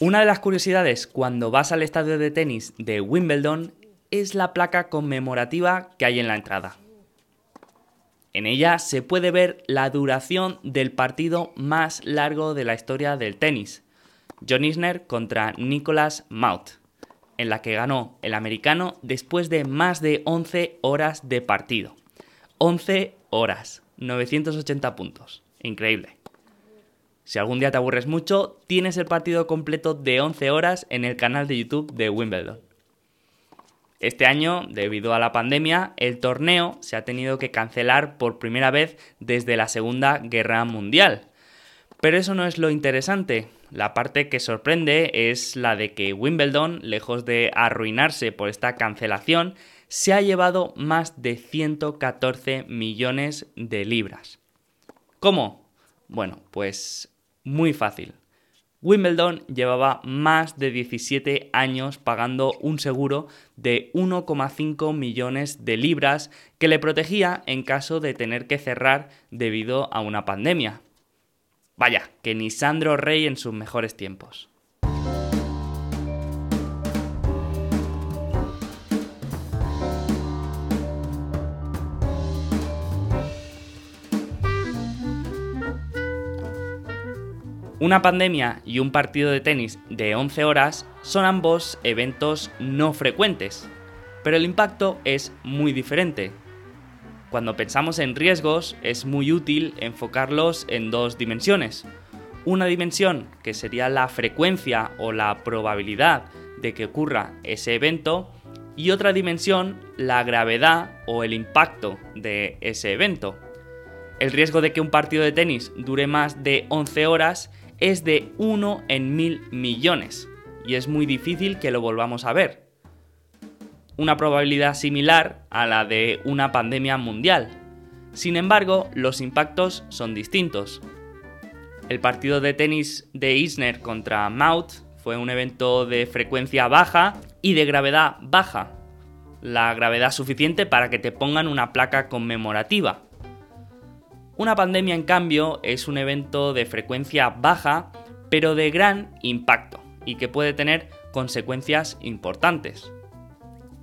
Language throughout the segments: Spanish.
Una de las curiosidades cuando vas al estadio de tenis de Wimbledon es la placa conmemorativa que hay en la entrada. En ella se puede ver la duración del partido más largo de la historia del tenis, John Isner contra Nicolas Maut, en la que ganó el americano después de más de 11 horas de partido. 11 horas, 980 puntos. Increíble. Si algún día te aburres mucho, tienes el partido completo de 11 horas en el canal de YouTube de Wimbledon. Este año, debido a la pandemia, el torneo se ha tenido que cancelar por primera vez desde la Segunda Guerra Mundial. Pero eso no es lo interesante. La parte que sorprende es la de que Wimbledon, lejos de arruinarse por esta cancelación, se ha llevado más de 114 millones de libras. ¿Cómo? Bueno, pues muy fácil. Wimbledon llevaba más de 17 años pagando un seguro de 1,5 millones de libras que le protegía en caso de tener que cerrar debido a una pandemia. Vaya, que ni Sandro Rey en sus mejores tiempos. Una pandemia y un partido de tenis de 11 horas son ambos eventos no frecuentes, pero el impacto es muy diferente. Cuando pensamos en riesgos es muy útil enfocarlos en dos dimensiones. Una dimensión que sería la frecuencia o la probabilidad de que ocurra ese evento y otra dimensión la gravedad o el impacto de ese evento. El riesgo de que un partido de tenis dure más de 11 horas es de 1 en mil millones y es muy difícil que lo volvamos a ver. Una probabilidad similar a la de una pandemia mundial. Sin embargo, los impactos son distintos. El partido de tenis de Isner contra Maut fue un evento de frecuencia baja y de gravedad baja. La gravedad suficiente para que te pongan una placa conmemorativa. Una pandemia, en cambio, es un evento de frecuencia baja, pero de gran impacto y que puede tener consecuencias importantes.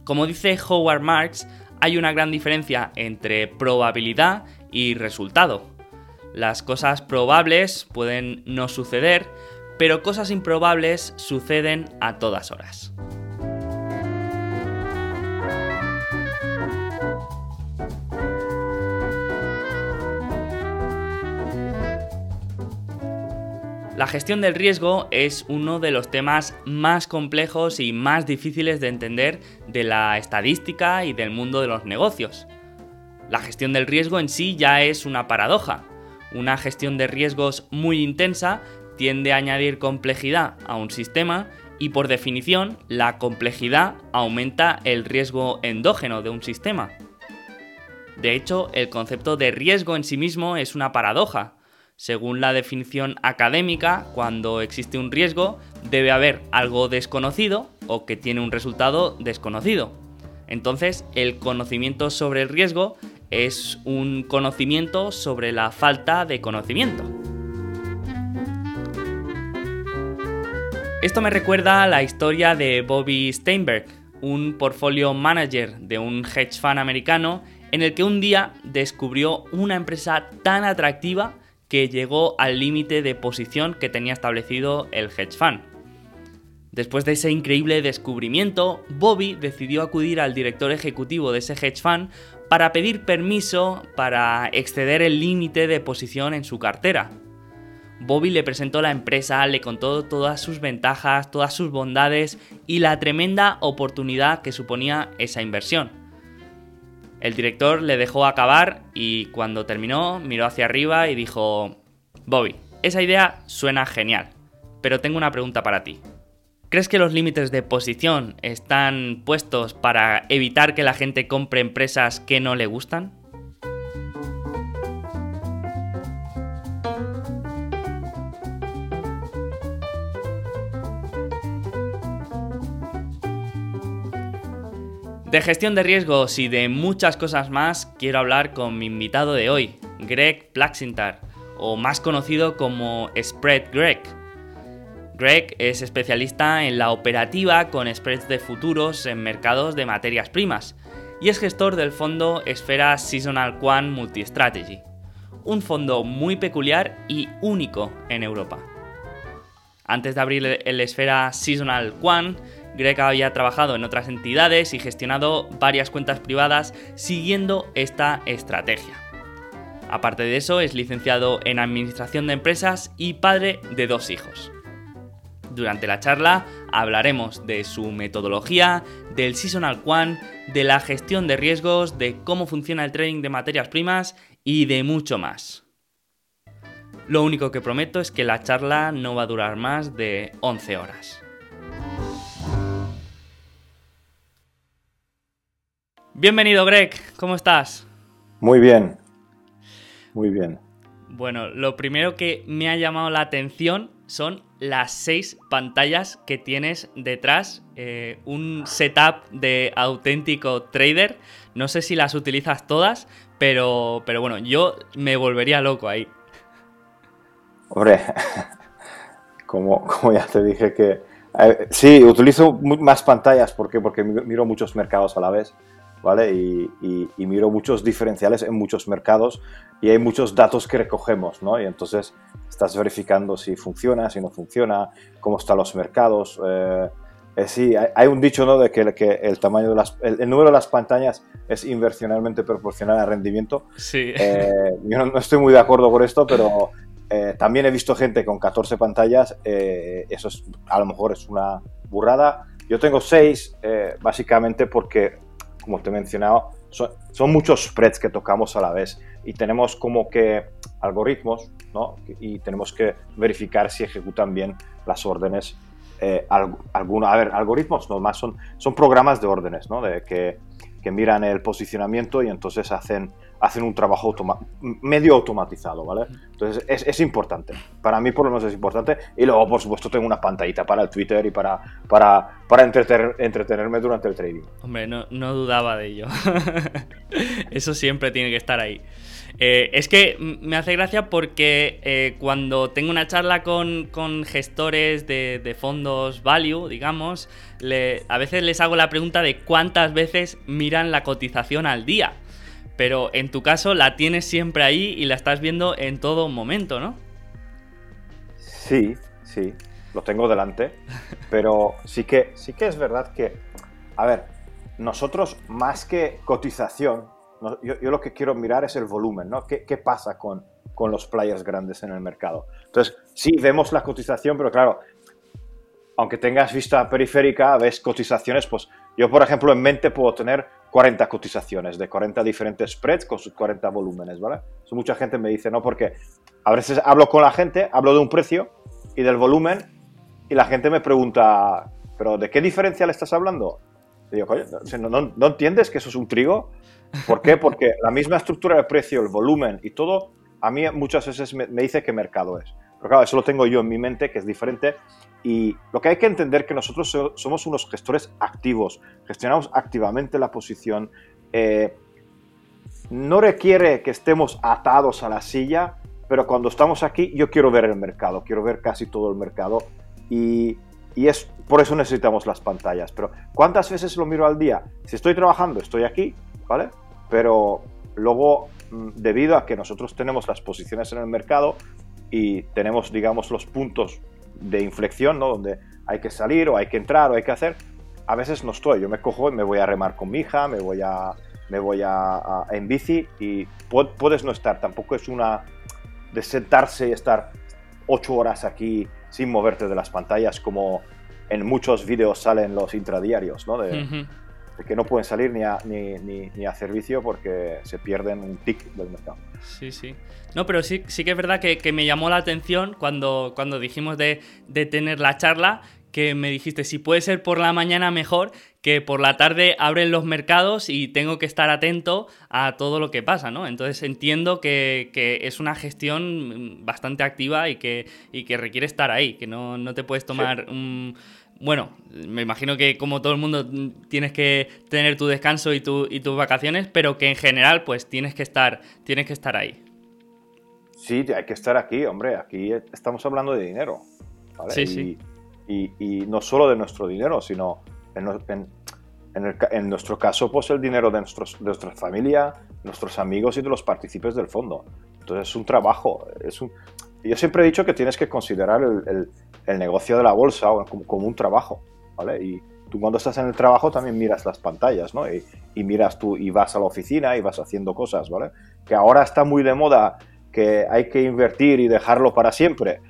Como dice Howard Marks, hay una gran diferencia entre probabilidad y resultado. Las cosas probables pueden no suceder, pero cosas improbables suceden a todas horas. La gestión del riesgo es uno de los temas más complejos y más difíciles de entender de la estadística y del mundo de los negocios. La gestión del riesgo en sí ya es una paradoja. Una gestión de riesgos muy intensa tiende a añadir complejidad a un sistema y por definición la complejidad aumenta el riesgo endógeno de un sistema. De hecho, el concepto de riesgo en sí mismo es una paradoja, según la definición académica, cuando existe un riesgo, debe haber algo desconocido o que tiene un resultado desconocido. Entonces, el conocimiento sobre el riesgo es un conocimiento sobre la falta de conocimiento. Esto me recuerda a la historia de Bobby Steinberg, un portfolio manager de un hedge fund americano en el que un día descubrió una empresa tan atractiva que llegó al límite de posición que tenía establecido el hedge fund. Después de ese increíble descubrimiento, Bobby decidió acudir al director ejecutivo de ese hedge fund para pedir permiso para exceder el límite de posición en su cartera. Bobby le presentó la empresa, le contó todas sus ventajas, todas sus bondades y la tremenda oportunidad que suponía esa inversión. El director le dejó acabar y cuando terminó miró hacia arriba y dijo, Bobby, esa idea suena genial, pero tengo una pregunta para ti. ¿Crees que los límites de posición están puestos para evitar que la gente compre empresas que no le gustan? De gestión de riesgos y de muchas cosas más quiero hablar con mi invitado de hoy, Greg Plaxintar, o más conocido como Spread Greg. Greg es especialista en la operativa con spreads de futuros en mercados de materias primas y es gestor del fondo Esfera Seasonal Quant Multi-Strategy, un fondo muy peculiar y único en Europa. Antes de abrir el Esfera Seasonal Quant, Greg había trabajado en otras entidades y gestionado varias cuentas privadas siguiendo esta estrategia. Aparte de eso, es licenciado en Administración de Empresas y padre de dos hijos. Durante la charla hablaremos de su metodología, del Seasonal Quant, de la gestión de riesgos, de cómo funciona el trading de materias primas y de mucho más. Lo único que prometo es que la charla no va a durar más de 11 horas. Bienvenido Greg, ¿cómo estás? Muy bien, muy bien. Bueno, lo primero que me ha llamado la atención son las seis pantallas que tienes detrás. Eh, un setup de auténtico trader. No sé si las utilizas todas, pero, pero bueno, yo me volvería loco ahí. Hombre, como, como ya te dije que... Eh, sí, utilizo más pantallas. ¿Por qué? Porque miro muchos mercados a la vez. ¿Vale? Y, miro muchos diferenciales en muchos mercados y hay muchos datos que recogemos, ¿no? Y entonces estás verificando si funciona, si no funciona, cómo están los mercados. Eh, eh, sí, hay, un dicho, ¿no? De que, que el tamaño de las, el, número de las pantallas es inversionalmente proporcional al rendimiento. Sí. Eh, yo no, estoy muy de acuerdo con esto, pero también he visto gente con 14 pantallas. eso es, a lo mejor es una burrada. Yo tengo 6, básicamente porque como te he mencionado, son, muchos spreads que tocamos a la vez y tenemos como que algoritmos, ¿no? Y tenemos que verificar si ejecutan bien las órdenes. Eh, a ver, algoritmos nomás son, son programas de órdenes, ¿no? De que, que miran el posicionamiento y entonces hacen hacen un trabajo medio automatizado, ¿vale? Entonces es, es, importante. Para mí por lo menos es importante. Y luego, por supuesto, tengo una pantallita para el Twitter y para, para, para entretener, entretenerme durante el trading. Hombre, no, no dudaba de ello. Eso siempre tiene que estar ahí. Eh, es que me hace gracia porque eh, cuando tengo una charla con, con gestores de, fondos value, digamos, a veces les hago la pregunta de cuántas veces miran la cotización al día. Pero en tu caso la tienes siempre ahí y la estás viendo en todo momento, ¿no? Sí, sí, lo tengo delante. Pero sí que, sí que es verdad que, a ver, nosotros más que cotización, yo, lo que quiero mirar es el volumen, ¿no? ¿Qué, pasa con, con los players grandes en el mercado? Entonces, sí, vemos la cotización, pero claro, aunque tengas vista periférica, ves cotizaciones, pues yo, por ejemplo, en mente puedo tener 40 cotizaciones de 40 diferentes spreads con sus 40 volúmenes, ¿vale? Mucha gente me dice, ¿no? Porque a veces hablo con la gente, hablo de un precio y del volumen y la gente me pregunta, ¿pero de qué diferencia le estás hablando? Y yo, coño, ¿no, entiendes que eso es un trigo? ¿Por qué? Porque la misma estructura del precio, el volumen y todo, a mí muchas veces me, me dice qué mercado es. Pero claro, eso lo tengo yo en mi mente, que es diferente. Y lo que hay que entender es que nosotros somos unos gestores activos, gestionamos activamente la posición. Eh, no requiere que estemos atados a la silla, pero cuando estamos aquí yo quiero ver el mercado, quiero ver casi todo el mercado y, y es por eso necesitamos las pantallas. Pero ¿cuántas veces lo miro al día? Si estoy trabajando, estoy aquí, ¿vale? Pero luego, mm, debido a que nosotros tenemos las posiciones en el mercado, y tenemos, digamos, los puntos de inflexión, ¿no? Donde hay que salir o hay que entrar o hay que hacer. A veces no estoy, yo me cojo y me voy a remar con mi hija, me voy a, me voy a, en bici y puedes no estar. Tampoco es una de sentarse y estar ocho horas aquí sin moverte de las pantallas como en muchos vídeos salen los intradiarios, ¿no? De, que no pueden salir ni a, ni, ni, a servicio porque se pierden un tic del mercado. Sí, sí. No, pero sí, sí que es verdad que, me llamó la atención cuando, cuando dijimos de, de, tener la charla, que me dijiste, si puede ser por la mañana mejor, que por la tarde abren los mercados y tengo que estar atento a todo lo que pasa, ¿no? Entonces entiendo que, que es una gestión bastante activa y que, y que requiere estar ahí, que no, no te puedes tomar un bueno, me imagino que como todo el mundo mm, tienes que tener tu descanso y, tu, y tus vacaciones, pero que en general pues tienes que estar, tienes que estar ahí. Sí, hay que estar aquí, hombre, aquí estamos hablando de dinero. Sí, y, sí. Y, no solo de nuestro dinero, sino en, en, nuestro caso, pues el dinero de, nuestros, de nuestra familia, nuestros amigos y de los partícipes del fondo. Entonces es un trabajo. Es un... Yo siempre he dicho que tienes que considerar el, el negocio de la bolsa como, un trabajo, ¿vale? Y tú cuando estás en el trabajo también miras las pantallas, ¿no? Y, miras tú y vas a la oficina y vas haciendo cosas, ¿vale? Que ahora está muy de moda que hay que invertir y dejarlo para siempre.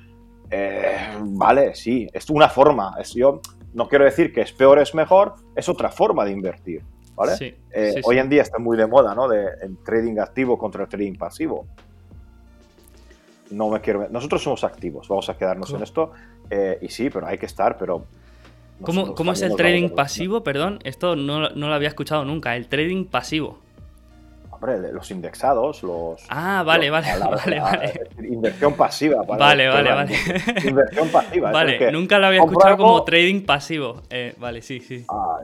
Eh, vale, sí, es una forma. Es, yo no quiero decir que es peor, es mejor, es otra forma de invertir, ¿vale? Eh, hoy en día está muy de moda, ¿no? De trading activo contra el trading pasivo no me quiero. Nosotros somos activos, vamos a quedarnos en esto. Eh, y sí, pero hay que estar, pero. ¿Cómo, es el trading pasivo? Perdón, esto no, lo había escuchado nunca. El trading pasivo. Hombre, los indexados, los. Ah, vale, vale, vale, vale. Inversión pasiva. vale, vale, vale. Inversión pasiva. Vale, nunca lo había escuchado como trading pasivo. Eh, vale, sí, sí. Ah,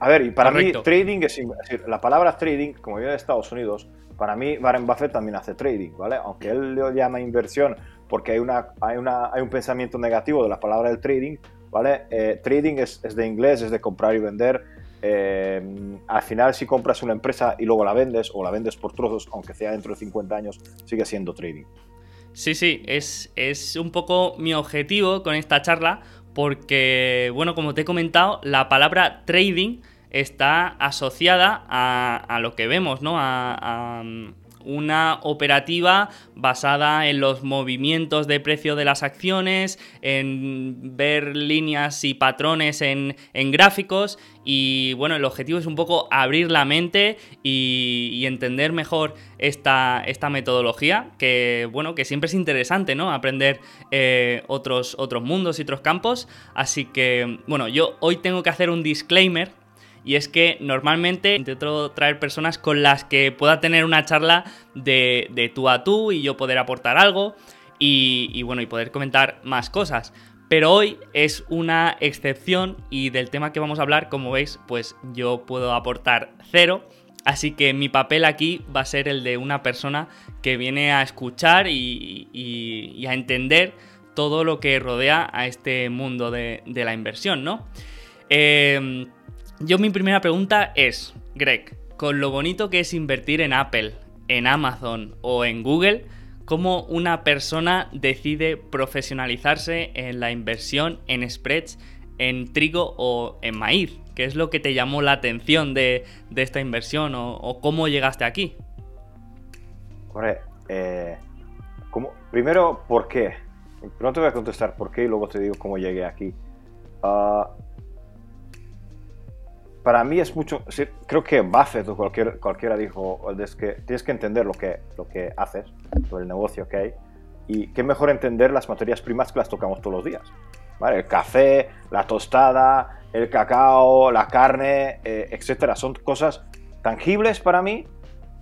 a ver, y para mí, trading es. La palabra trading, como viene de Estados Unidos, para mí, Warren Buffett también hace trading, ¿vale? Aunque él lo llama inversión porque hay, una, hay, una, hay un pensamiento negativo de la palabra del trading, ¿vale? Eh, trading es, de inglés, es de comprar y vender. Eh, al final, si compras una empresa y luego la vendes o la vendes por trozos, aunque sea dentro de 50 años, sigue siendo trading. Sí, sí, es, es un poco mi objetivo con esta charla porque, bueno, como te he comentado, la palabra trading está asociada a, lo que vemos, ¿no? A, una operativa basada en los movimientos de precio de las acciones, en ver líneas y patrones en, gráficos y bueno, el objetivo es un poco abrir la mente y, entender mejor esta, esta, metodología, que bueno, que siempre es interesante, ¿no? Aprender eh, otros, otros mundos y otros campos. Así que, bueno, yo hoy tengo que hacer un disclaimer y es que normalmente intento traer personas con las que pueda tener una charla de, tú a tú y yo poder aportar algo y, bueno, y poder comentar más cosas. Pero hoy es una excepción y del tema que vamos a hablar, como veis, pues yo puedo aportar cero. Así que mi papel aquí va a ser el de una persona que viene a escuchar y, a entender todo lo que rodea a este mundo de, de la inversión, ¿no? Eh, yo mi primera pregunta es, Greg, con lo bonito que es invertir en Apple, en Amazon o en Google, ¿cómo una persona decide profesionalizarse en la inversión en spreads, en trigo o en maíz? ¿Qué es lo que te llamó la atención de, esta inversión o, cómo llegaste aquí? Hombre, eh, primero, ¿por qué? Te voy a contestar por qué y luego te digo cómo llegué aquí. Ah, para mí es mucho, creo que Buffett o cualquier, cualquiera dijo, es que tienes que entender lo que, lo que haces, el negocio que hay, y qué mejor entender las materias primas que las tocamos todos los días. ¿vale? El café, la tostada, el cacao, la carne, eh, etcétera. Son cosas tangibles para mí,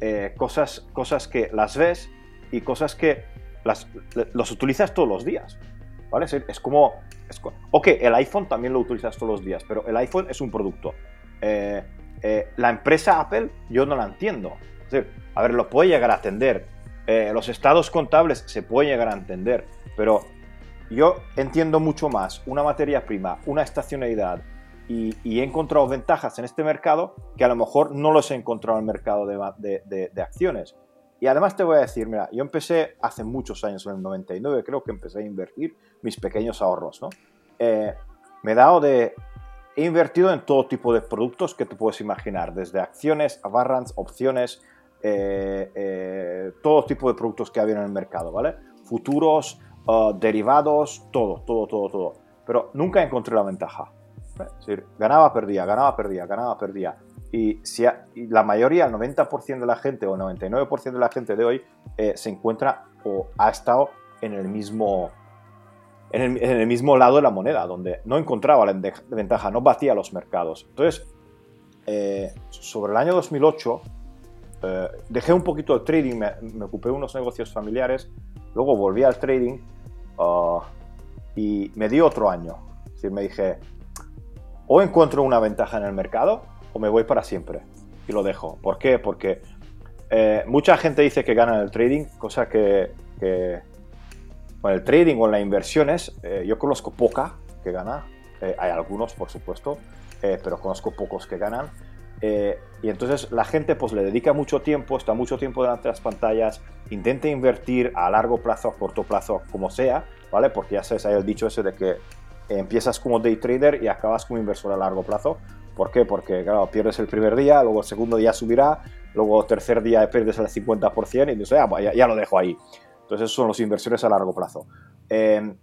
eh, cosas, cosas que las ves y cosas que las, los utilizas todos los días. ¿vale? Es, como, es, ok, el iPhone también lo utilizas todos los días, pero el iPhone es un producto. Eh, eh, la empresa Apple yo no la entiendo. a ver, lo puede llegar a entender. Eh, los estados contables se pueden llegar a entender, pero yo entiendo mucho más una materia prima, una estacionalidad y, he encontrado ventajas en este mercado que a lo mejor no los he encontrado en el mercado de, acciones. Y además te voy a decir, mira, yo empecé hace muchos años, en el 99 creo que empecé a invertir mis pequeños ahorros, ¿no? me he dado de He invertido en todo tipo de productos que te puedes imaginar, desde acciones, warrants, opciones, eh, eh, todo tipo de productos que había en el mercado, ¿vale? Futuros, uh, derivados, todo, todo, todo, todo. Pero nunca encontré la ventaja. Es decir, ganaba, perdía, ganaba, perdía, ganaba, perdía. Y, si la mayoría, el 90% de la gente o el 99% de la gente de hoy eh, se encuentra o ha estado en el mismo, en el, mismo lado de la moneda, donde no encontraba la ventaja, no batía los mercados. Entonces, eh, sobre el año 2008, eh, dejé un poquito el trading, me, ocupé de unos negocios familiares, luego volví al trading uh, y me di otro año. Es decir, me dije, o encuentro una ventaja en el mercado o me voy para siempre y lo dejo. ¿Por qué? Porque eh, mucha gente dice que gana en el trading, cosa que con el trading o las inversiones, eh, yo conozco poca que gana. Eh, hay algunos, por supuesto, pero conozco pocos que ganan. y entonces la gente pues le dedica mucho tiempo, está mucho tiempo delante de las pantallas, intenta invertir a largo plazo, a corto plazo, como sea, ¿vale? Porque ya sabes, hay el dicho ese de que empiezas como day trader y acabas como inversor a largo plazo. ¿Por qué? Porque, claro, pierdes el primer día, luego el segundo día subirá, luego tercer día pierdes el 50% y dices, ah, ya, ya, lo dejo ahí. Entonces, esos son los inversiones a largo plazo. Eh,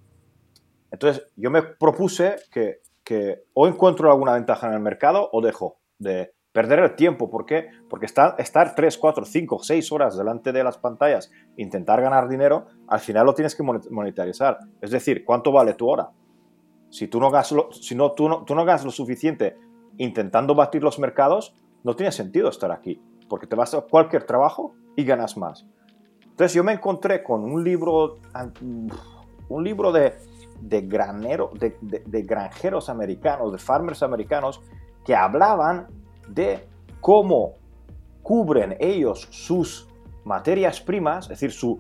entonces, yo me propuse que, que, o encuentro alguna ventaja en el mercado o dejo de perder el tiempo. ¿Por qué? Porque estar, estar 3, 4, 5, 6 horas delante de las pantallas, intentar ganar dinero, al final lo tienes que monetarizar. Es decir, ¿cuánto vale tu hora? Si tú no hagas lo, si no, tú no, tú no lo suficiente intentando batir los mercados, no tiene sentido estar aquí, porque te vas a cualquier trabajo y ganas más. Entonces yo me encontré con un libro, un libro de, de, granjeros americanos, de farmers americanos, que hablaban de cómo cubren ellos sus materias primas, es decir, su,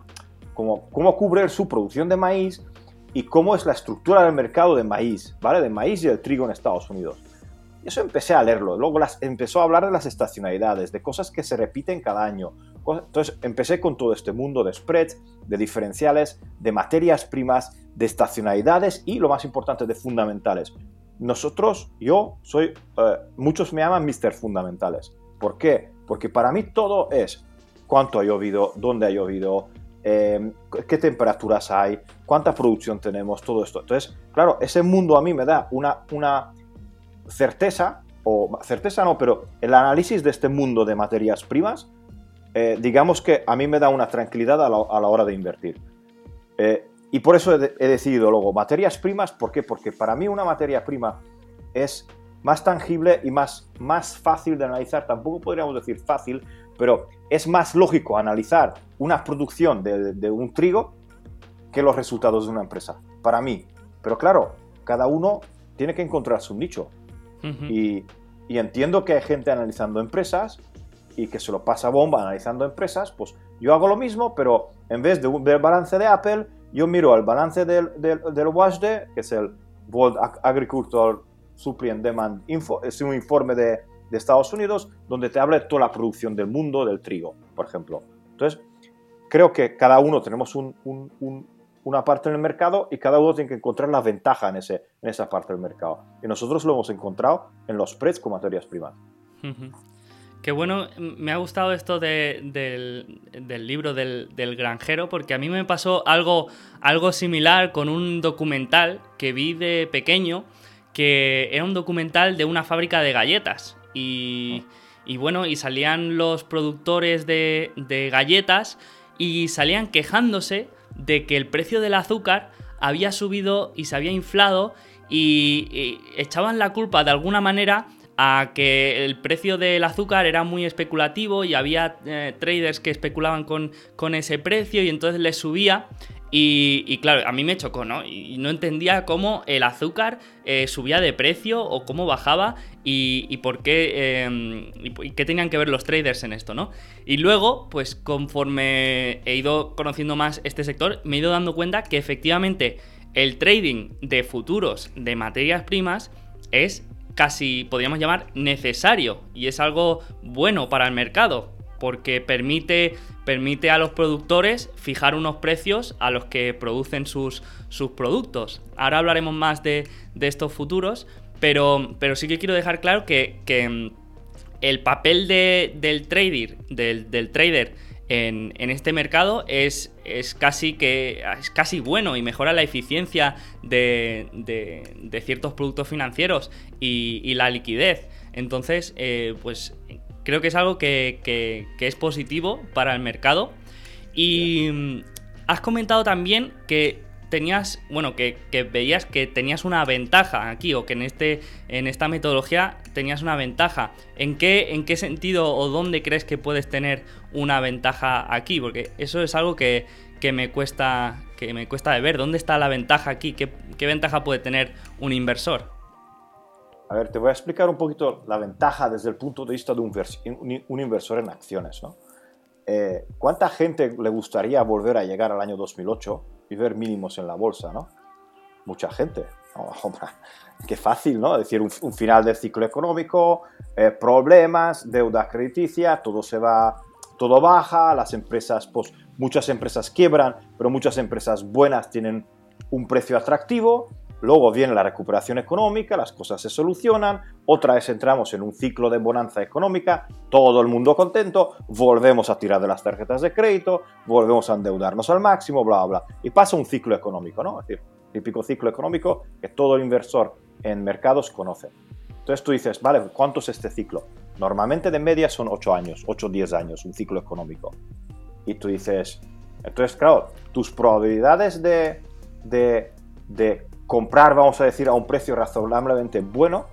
cómo, cómo cubrir su producción de maíz y cómo es la estructura del mercado de maíz, ¿vale? De maíz y del trigo en Estados Unidos. Y eso empecé a leerlo. Luego las, empezó a hablar de las estacionalidades, de cosas que se repiten cada año. Entonces empecé con todo este mundo de spreads, de diferenciales, de materias primas, de estacionalidades y, lo más importante, de fundamentales. Nosotros, yo soy, eh, muchos me llaman Mr. Fundamentales. ¿Por qué? Porque para mí todo es cuánto ha llovido, dónde ha llovido, Em, qué temperaturas hay, cuánta producción tenemos, todo esto. Entonces, claro, ese mundo a mí me da una, una certeza, o certeza no, pero el análisis de este mundo de materias primas, eh, digamos que a mí me da una tranquilidad a la, hora de invertir. Eh, y por eso he, he, decidido luego materias primas, ¿por qué? Porque para mí una materia prima es más tangible y más, más fácil de analizar, tampoco podríamos decir fácil, pero es más lógico analizar una producción de, un trigo que los resultados de una empresa, para mí. Pero claro, cada uno tiene que encontrar su nicho. Y, entiendo que hay gente analizando empresas y que se lo pasa bomba analizando empresas, pues yo hago lo mismo, pero en vez de ver el balance de Apple, yo miro el balance del, del, del WASD, que es el World Agricultural Supply and Demand Info, es un informe de, de Estados Unidos, donde te habla de toda la producción del mundo del trigo, por ejemplo. Entonces, creo que cada uno tenemos una parte en el mercado y cada uno tiene que encontrar la ventaja en, ese, en esa parte del mercado. Y nosotros lo hemos encontrado en los spreads con materias primas. Qué bueno, me ha gustado esto del, libro del, granjero, porque a mí me pasó algo, algo similar con un documental que vi de pequeño, que era un documental de una fábrica de galletas. Y, bueno, y salían los productores de, galletas y salían quejándose de que el precio del azúcar había subido y se había inflado y, echaban la culpa de alguna manera a que el precio del azúcar era muy especulativo y había eh, traders que especulaban con, con, ese precio y entonces les subía y, claro, a mí me chocó, ¿no? Y no entendía cómo el azúcar eh, subía de precio o cómo bajaba y, por qué, em, y qué tenían que ver los traders en esto, ¿no? Y luego, pues conforme he ido conociendo más este sector, me he ido dando cuenta que efectivamente el trading de futuros de materias primas es casi, podríamos llamar, necesario y es algo bueno para el mercado porque permite, permite a los productores fijar unos precios a los que producen sus, sus productos. Ahora hablaremos más de, estos futuros, pero, pero, sí que quiero dejar claro que, mm, el papel del, trader, del, trader en, este mercado es, es, casi que, es casi bueno y mejora la eficiencia de, ciertos productos financieros y, la liquidez. Entonces, eh, pues creo que es algo que, es positivo para el mercado. Y mm, has comentado también que tenías, bueno, que, veías que tenías una ventaja aquí, o que en, este, en esta metodología tenías una ventaja. ¿En qué, ¿En qué sentido o dónde crees que puedes tener una ventaja aquí? Porque eso es algo que, me cuesta que me cuesta de ver. ¿Dónde está la ventaja aquí? ¿Qué, qué ventaja puede tener un inversor? A ver, te voy a explicar un poquito la ventaja desde el punto de vista de un, un inversor en acciones. ¿no? Eh, ¿Cuánta gente le gustaría volver a llegar al año 2008 y ver mínimos en la bolsa? ¿no? Mucha gente. qué fácil, ¿no? Es decir, un, final del ciclo económico, eh, problemas, deuda crediticia, todo se va, todo baja, las empresas, pues muchas empresas quiebran, pero muchas empresas buenas tienen un precio atractivo Luego viene la recuperación económica, las cosas se solucionan, otra vez entramos en un ciclo de bonanza económica, todo el mundo contento, volvemos a tirar de las tarjetas de crédito, volvemos a endeudarnos al máximo, bla, bla, y pasa un ciclo económico, ¿no? Es decir, típico ciclo económico que todo inversor en mercados conoce. Entonces tú dices, vale, ¿cuánto es este ciclo? Normalmente de media son 8 años, 8 o 10 años, un ciclo económico. Y tú dices, entonces, claro, tus probabilidades de, de, de comprar, vamos a decir, a un precio razonablemente bueno,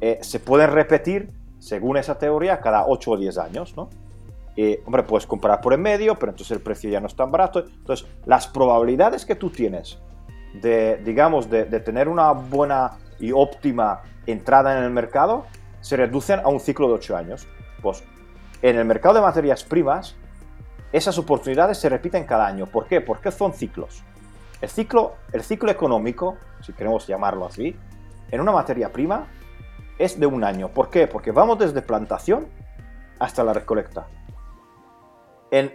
eh, se pueden repetir, según esa teoría, cada 8 o 10 años, ¿no? Eh, hombre, puedes comprar por en medio, pero entonces el precio ya no es tan barato. Entonces, las probabilidades que tú tienes de, digamos, de, tener una buena y óptima entrada en el mercado se reducen a un ciclo de 8 años. Pues en el mercado de materias primas, esas oportunidades se repiten cada año. ¿Por qué? Porque son ciclos. El ciclo, el ciclo económico, si queremos llamarlo así, en una materia prima es de un año. ¿Por qué? Porque vamos desde plantación hasta la recolecta. En,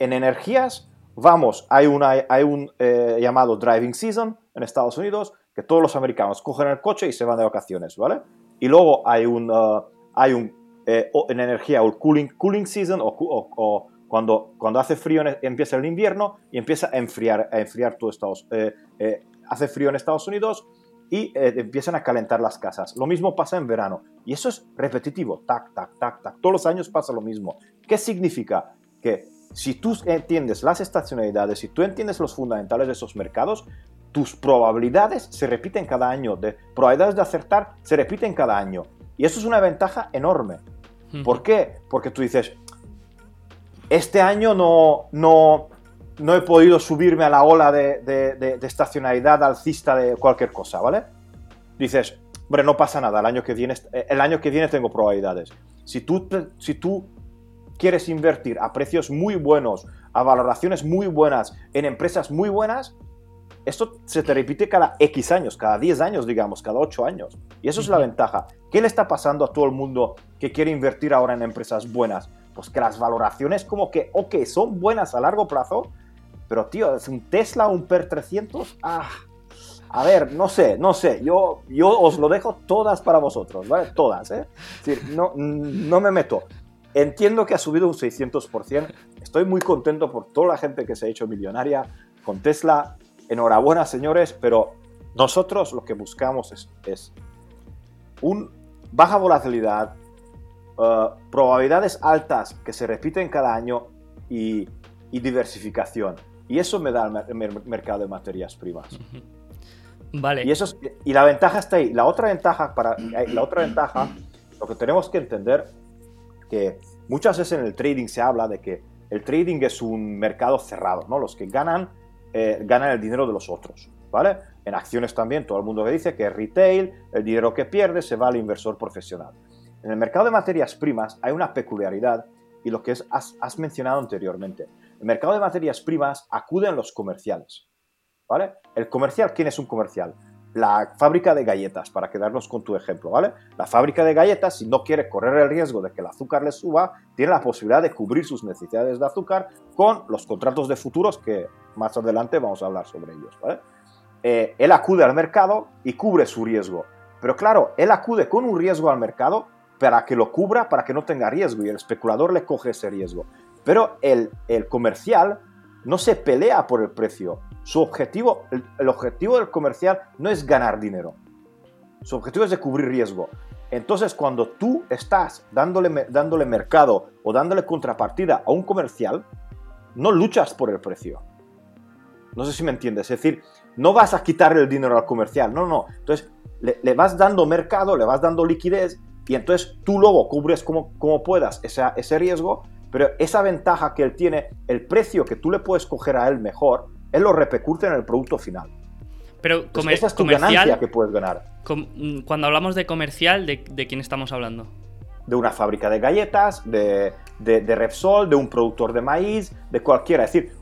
energías, vamos, hay, una, hay un eh, llamado driving season en Estados Unidos, que todos los americanos cogen el coche y se van de vacaciones, ¿vale? Y luego hay un, uh, hay un eh, en energía, el cooling, cooling season o cuando, cuando hace frío empieza el invierno y empieza a enfriar, a enfriar todo Estados eh, eh, hace frío en Estados Unidos y eh, empiezan a calentar las casas. Lo mismo pasa en verano. Y eso es repetitivo, tac, tac, tac, tac. Todos los años pasa lo mismo. ¿Qué significa? Que si tú entiendes las estacionalidades, si tú entiendes los fundamentales de esos mercados, tus probabilidades se repiten cada año, de probabilidades de acertar se repiten cada año. Y eso es una ventaja enorme. ¿Por qué? Porque tú dices, este año no, no, no he podido subirme a la ola de, de, estacionalidad alcista de cualquier cosa, ¿vale? Dices, hombre, no pasa nada, el año que viene, el año que viene tengo probabilidades. Si tú, si tú quieres invertir a precios muy buenos, a valoraciones muy buenas, en empresas muy buenas, esto se te repite cada X años, cada 10 años, digamos, cada 8 años. Y eso es la ventaja. ¿Qué le está pasando a todo el mundo que quiere invertir ahora en empresas buenas? Pues que las valoraciones como que, ok, son buenas a largo plazo, pero tío, es un Tesla, un PER 300, ah, a ver, no sé, no sé, yo, yo os lo dejo todas para vosotros, ¿vale? Todas, ¿eh? Es decir, no, no me meto. Entiendo que ha subido un 600%, estoy muy contento por toda la gente que se ha hecho millonaria con Tesla, enhorabuena señores, pero nosotros lo que buscamos es, es un baja volatilidad, eh, probabilidades altas que se repiten cada año y, diversificación. Y eso me da el, mercado de materias primas. Vale. Y, eso y la ventaja está ahí. La otra ventaja, para, eh, la otra ventaja, lo que tenemos que entender, que muchas veces en el trading se habla de que el trading es un mercado cerrado, ¿no? Los que ganan, eh, ganan el dinero de los otros, ¿vale? En acciones también, todo el mundo que dice que es retail, el dinero que pierde se va al inversor profesional. En el mercado de materias primas hay una peculiaridad y lo que es, has, mencionado anteriormente. En el mercado de materias primas acuden los comerciales. ¿Vale? El comercial, ¿quién es un comercial? La fábrica de galletas, para quedarnos con tu ejemplo, ¿vale? La fábrica de galletas, si no quiere correr el riesgo de que el azúcar le suba, tiene la posibilidad de cubrir sus necesidades de azúcar con los contratos de futuros que más adelante vamos a hablar sobre ellos. Eh, él acude al mercado y cubre su riesgo. Pero claro, él acude con un riesgo al mercado para que lo cubra, para que no tenga riesgo y el especulador le coge ese riesgo. Pero el, el comercial no se pelea por el precio. Su objetivo, el, objetivo del comercial no es ganar dinero. Su objetivo es de cubrir riesgo. Entonces, cuando tú estás dándole, dándole mercado o dándole contrapartida a un comercial, no luchas por el precio. No sé si me entiendes. Es decir, no vas a quitarle el dinero al comercial. No, no. Entonces, le, le vas dando mercado, le vas dando liquidez y entonces tú luego cubres como, como puedas ese, ese riesgo pero esa ventaja que él tiene, el precio que tú le puedes coger a él mejor, él lo repercute en el producto final. Pero esa es tu ganancia que puedes ganar. Mm, cuando hablamos de comercial, ¿de, quién estamos hablando? De una fábrica de galletas, de, de, Repsol, de un productor de maíz, de cualquiera. Es decir,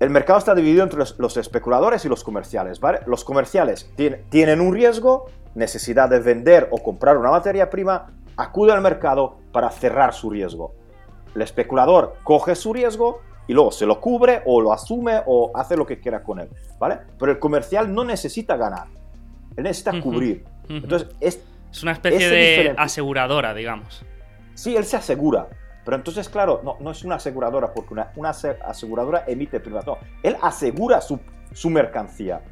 el mercado está dividido entre los, especuladores y los comerciales. ¿vale? Los comerciales tienen un riesgo, necesidad de vender o comprar una materia prima, acude al mercado para cerrar su riesgo. El especulador coge su riesgo y luego se lo cubre o lo asume o hace lo que quiera con él, ¿vale? Pero el comercial no necesita ganar, él necesita cubrir. Entonces, es, es una especie de aseguradora, digamos. Sí, él se asegura. Pero entonces, claro, no, no es una aseguradora, porque una, una aseguradora emite primas. No, él asegura su, su mercancía.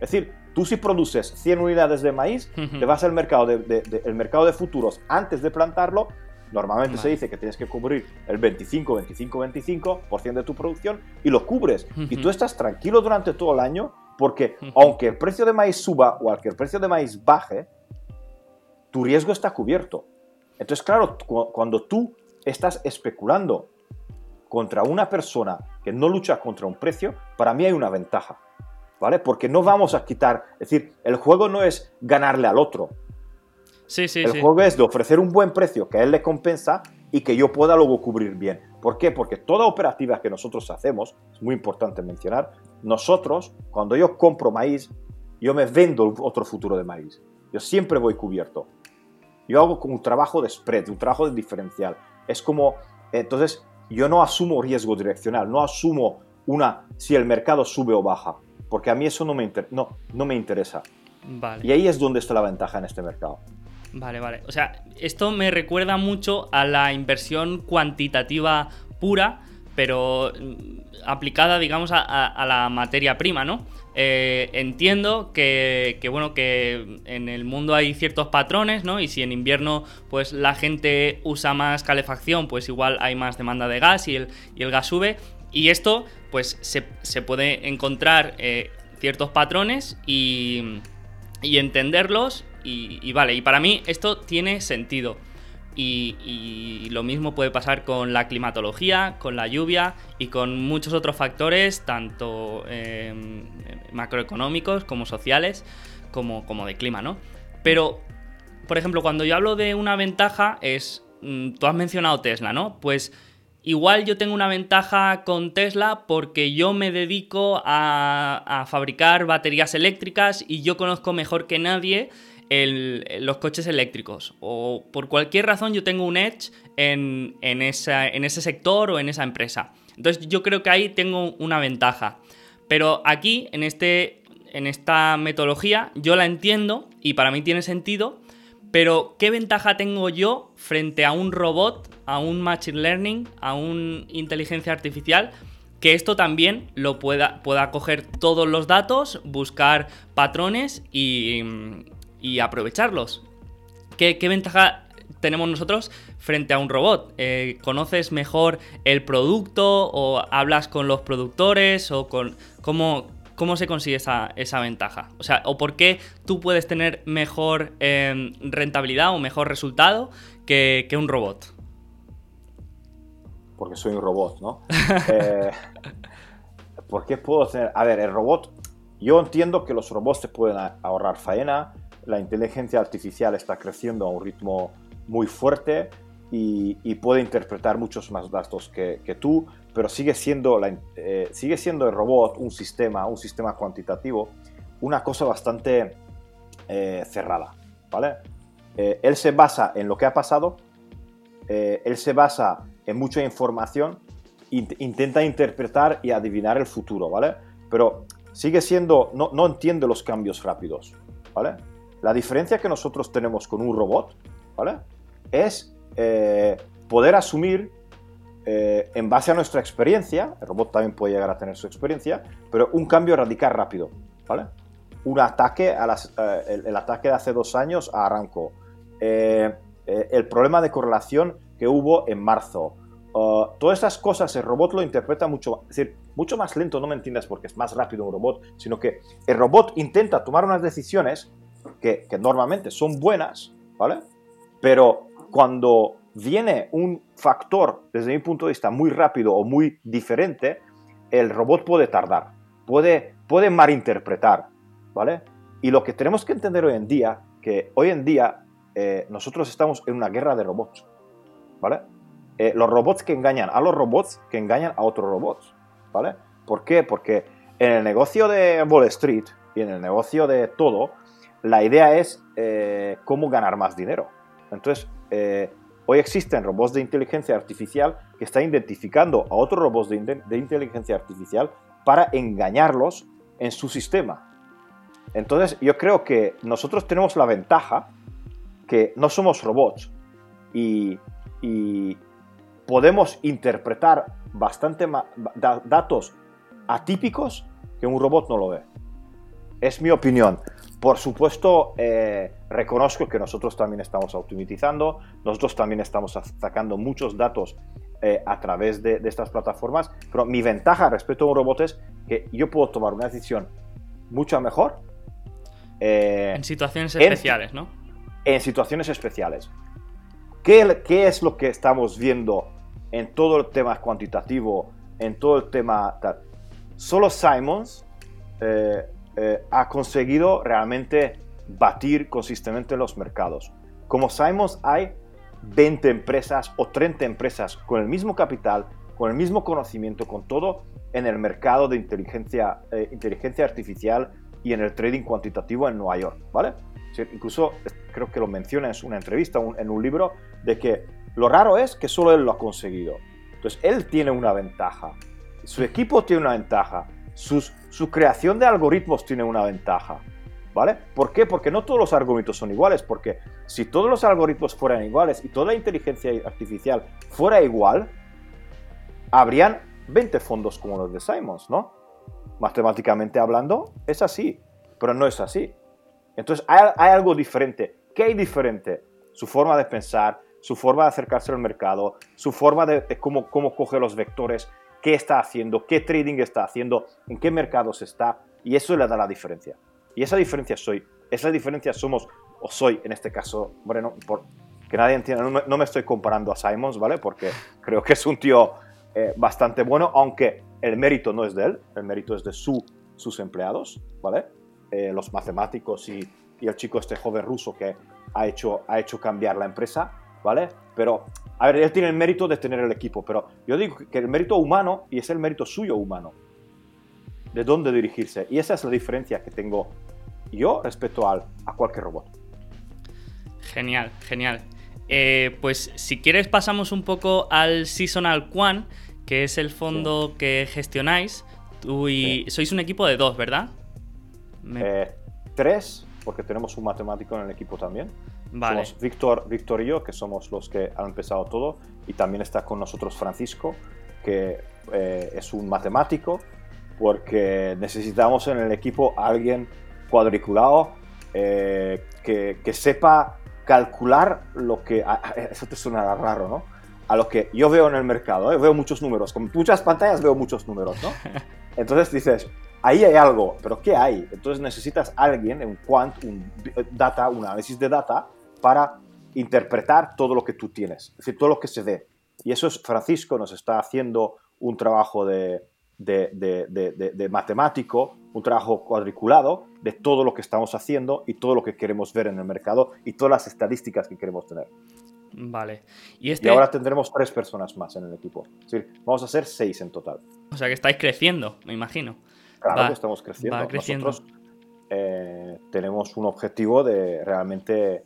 Es decir, Tú si produces 100 unidades de maíz, te vas al mercado de, el mercado de futuros antes de plantarlo, normalmente se dice que tienes que cubrir el 25, 25, 25% de tu producción y lo cubres. Y tú estás tranquilo durante todo el año porque aunque el precio de maíz suba o aunque el precio de maíz baje, tu riesgo está cubierto. Entonces, claro, cuando tú estás especulando contra una persona que no lucha contra un precio, para mí hay una ventaja. ¿vale? Porque no vamos a quitar, es decir, el juego no es ganarle al otro. Sí, sí, el juego es de ofrecer un buen precio que a él le compensa y que yo pueda luego cubrir bien. ¿Por qué? Porque toda operativa que nosotros hacemos, es muy importante mencionar, nosotros, cuando yo compro maíz, yo me vendo otro futuro de maíz. Yo siempre voy cubierto. Yo hago un trabajo de spread, un trabajo de diferencial. Es como, entonces, yo no asumo riesgo direccional, no asumo una si el mercado sube o baja porque a mí eso no me, no, no me interesa. Vale. Y ahí es donde está la ventaja en este mercado. Vale, vale. O sea, esto me recuerda mucho a la inversión cuantitativa pura, pero mm, aplicada, digamos, a, la materia prima, ¿no? Eh, entiendo que, bueno, que en el mundo hay ciertos patrones, ¿no? Y si en invierno, pues la gente usa más calefacción, pues igual hay más demanda de gas y el, y gas sube. Y esto, pues se, puede encontrar eh, ciertos patrones y, entenderlos. Y, vale, y para mí esto tiene sentido. Y, lo mismo puede pasar con la climatología, con la lluvia y con muchos otros factores, tanto em, macroeconómicos como sociales, como, como de clima, ¿no? Pero, por ejemplo, cuando yo hablo de una ventaja es, mm, tú has mencionado Tesla, ¿no? Pues Igual yo tengo una ventaja con Tesla porque yo me dedico a, fabricar baterías eléctricas y yo conozco mejor que nadie los coches eléctricos. O por cualquier razón yo tengo un edge en, en, ese sector o en esa empresa. Entonces yo creo que ahí tengo una ventaja. Pero aquí, en, este, en esta metodología, yo la entiendo y para mí tiene sentido. Pero, ¿qué ventaja tengo yo frente a un robot a un Machine Learning, a una inteligencia artificial, que esto también lo pueda, pueda coger todos los datos, buscar patrones y, aprovecharlos. ¿Qué, ventaja tenemos nosotros frente a un robot? Eh, ¿Conoces mejor el producto o hablas con los productores o con cómo, cómo se consigue esa, ventaja? O sea, o por qué tú puedes tener mejor em, rentabilidad o mejor resultado que un robot porque soy un robot, ¿no? eh, ¿Por qué puedo tener...? A ver, el robot... Yo entiendo que los robots te pueden ahorrar faena, la inteligencia artificial está creciendo a un ritmo muy fuerte y, puede interpretar muchos más datos que, tú, pero sigue siendo, eh, sigue siendo el robot un sistema, un sistema cuantitativo, una cosa bastante eh, cerrada, ¿vale? Eh, él se basa en lo que ha pasado, él se basa en mucha información, intenta interpretar y adivinar el futuro, ¿vale? Pero sigue siendo, no, no entiende los cambios rápidos, ¿vale? La diferencia que nosotros tenemos con un robot, ¿vale? Es eh, poder asumir eh, en base a nuestra experiencia, el robot también puede llegar a tener su experiencia, pero un cambio radical rápido, ¿vale? Un ataque, a las, eh, el, ataque de hace dos años a Aranco, el problema de correlación que hubo en marzo. Uh, todas esas cosas el robot lo interpreta mucho, es decir, mucho más lento, no me entiendas porque es más rápido un robot, sino que el robot intenta tomar unas decisiones que, normalmente son buenas, ¿vale? Pero cuando viene un factor, desde mi punto de vista, muy rápido o muy diferente, el robot puede tardar, puede, puede malinterpretar, ¿vale? Y lo que tenemos que entender hoy en día, que hoy en día eh, nosotros estamos en una guerra de robots, ¿vale? Eh, los robots que engañan a los robots que engañan a otros robots, ¿vale? ¿Por qué? Porque en el negocio de Wall Street y en el negocio de todo, la idea es eh, cómo ganar más dinero. Entonces, hoy existen robots de inteligencia artificial que están identificando a otros robots de inteligencia artificial para engañarlos en su sistema. Entonces, yo creo que nosotros tenemos la ventaja que no somos robots y, podemos interpretar bastante datos atípicos que un robot no lo ve. Es mi opinión. Por supuesto, eh, reconozco que nosotros también estamos automatizando, nosotros también estamos sacando muchos datos eh, a través de, estas plataformas, pero mi ventaja respecto a un robot es que yo puedo tomar una decisión mucho mejor. Eh, en situaciones especiales, ¿no? en situaciones especiales. ¿Qué, ¿Qué, es lo que estamos viendo en todo el tema cuantitativo, en todo el tema tal? Solo Simons eh, eh, ha conseguido realmente batir consistentemente los mercados. Como Simons hay 20 empresas o 30 empresas con el mismo capital, con el mismo conocimiento, con todo en el mercado de inteligencia, eh, inteligencia artificial y en el trading cuantitativo en Nueva York, ¿vale? Incluso creo que lo menciona en una entrevista, en un libro, de que lo raro es que solo él lo ha conseguido. Entonces, él tiene una ventaja, su equipo tiene una ventaja, su creación de algoritmos tiene una ventaja. ¿Vale? ¿Por qué? Porque no todos los algoritmos son iguales, porque si todos los algoritmos fueran iguales y toda la inteligencia artificial fuera igual, habrían 20 fondos como los de Simons, ¿no? Matemáticamente hablando, es así, pero no es así. Entonces hay, algo diferente. ¿Qué hay diferente? Su forma de pensar, su forma de acercarse al mercado, su forma de, cómo, cómo coge los vectores, qué está haciendo, qué trading está haciendo, en qué mercados está, y eso le da la diferencia. Y esa diferencia soy, esa diferencia somos, o soy en este caso, bueno, por, que nadie entienda, no me, estoy comparando a Simons, ¿vale? Porque creo que es un tío eh, bastante bueno, aunque el mérito no es de él, el mérito es de su, sus empleados, ¿vale? Eh, los matemáticos y, el chico este joven ruso que ha hecho, ha hecho cambiar la empresa, ¿vale? Pero, a ver, él tiene el mérito de tener el equipo, pero yo digo que el mérito humano, y es el mérito suyo humano, de dónde dirigirse. Y esa es la diferencia que tengo yo respecto al, a cualquier robot. Genial, genial. Eh, pues si quieres pasamos un poco al Seasonal Quant, que es el fondo que gestionáis. Tú y... Sois un equipo de dos, ¿verdad? Eh, tres, porque tenemos un matemático en el equipo también. Somos Víctor, Víctor y yo, que somos los que han empezado todo, y también está con nosotros Francisco, que eh, es un matemático, porque necesitamos en el equipo a alguien cuadriculado eh, que, que, sepa calcular lo que... Eso te suena raro, ¿no? A lo que yo veo en el mercado, veo muchos números, con muchas pantallas veo muchos números, ¿no? Entonces dices, ahí hay algo, pero ¿qué hay? Entonces necesitas alguien, un quant, un data, un análisis de data, para interpretar todo lo que tú tienes, es decir, todo lo que se ve. Y eso es, Francisco nos está haciendo un trabajo de, de, matemático, un trabajo cuadriculado de todo lo que estamos haciendo y todo lo que queremos ver en el mercado y todas las estadísticas que queremos tener. Vale. Y, este... y ahora tendremos tres personas más en el equipo. Es decir, vamos a ser seis en total. O sea que estáis creciendo, me imagino. Claro que estamos creciendo. Nosotros eh, tenemos un objetivo de realmente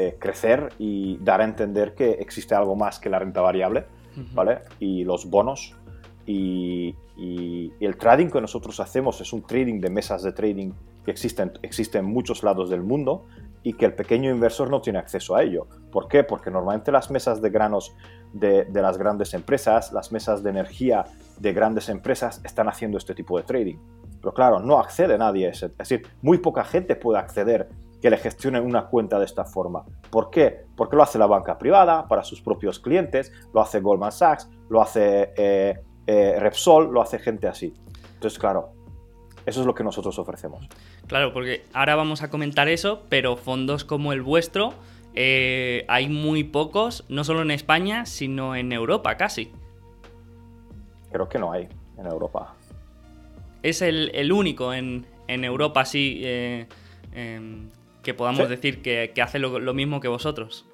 eh, crecer y dar a entender que existe algo más que la renta variable, ¿vale? Y los bonos. Y, el trading que nosotros hacemos es un trading de mesas de trading que existen, existe en muchos lados del mundo y que el pequeño inversor no tiene acceso a ello. ¿Por qué? Porque normalmente las mesas de granos de, de, las grandes empresas, las mesas de energía de grandes empresas están haciendo este tipo de trading. Pero claro, no accede nadie a ese. Es decir, muy poca gente puede acceder que le gestionen una cuenta de esta forma. ¿Por qué? Porque lo hace la banca privada para sus propios clientes, lo hace Goldman Sachs, lo hace eh, eh, Repsol, lo hace gente así. Entonces, claro, eso es lo que nosotros ofrecemos. Claro, porque ahora vamos a comentar eso, pero fondos como el vuestro eh, hay muy pocos, no solo en España, sino en Europa casi. Creo que no hay en Europa. Es el, único en, Europa, sí, eh, em, que podamos decir que, hace lo, mismo que vosotros.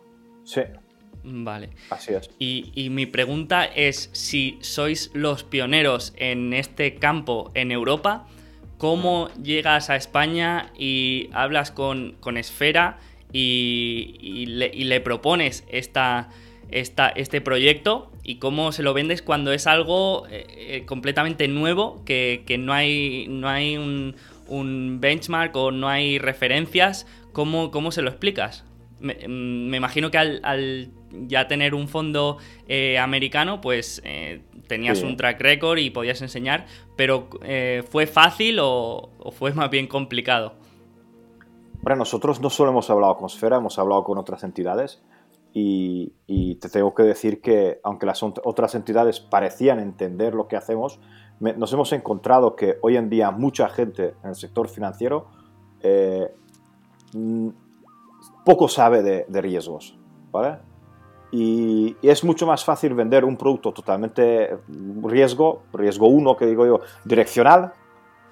Sí. Vale. Así es. Y, y, mi pregunta es si sois los pioneros en este campo en Europa, ¿cómo llegas a España y hablas con, con Esfera y, le, propones esta, esta, este proyecto y cómo se lo vendes cuando es algo eh, eh, completamente nuevo, que, no hay, no hay un, benchmark o no hay referencias, ¿cómo, cómo se lo explicas? Me, mm, imagino que al, ya tener un fondo eh, americano, pues tenías un track record y podías enseñar, pero ¿fue fácil o, o fue más bien complicado? Bueno, nosotros no solo hemos hablado con Sfera, hemos hablado con otras entidades y, te tengo que decir que aunque las otras entidades parecían entender lo que hacemos, nos hemos encontrado que hoy en día mucha gente en el sector financiero eh, poco sabe de, riesgos, ¿vale? Y, y, es mucho más fácil vender un producto totalmente riesgo, riesgo uno que digo yo, direccional,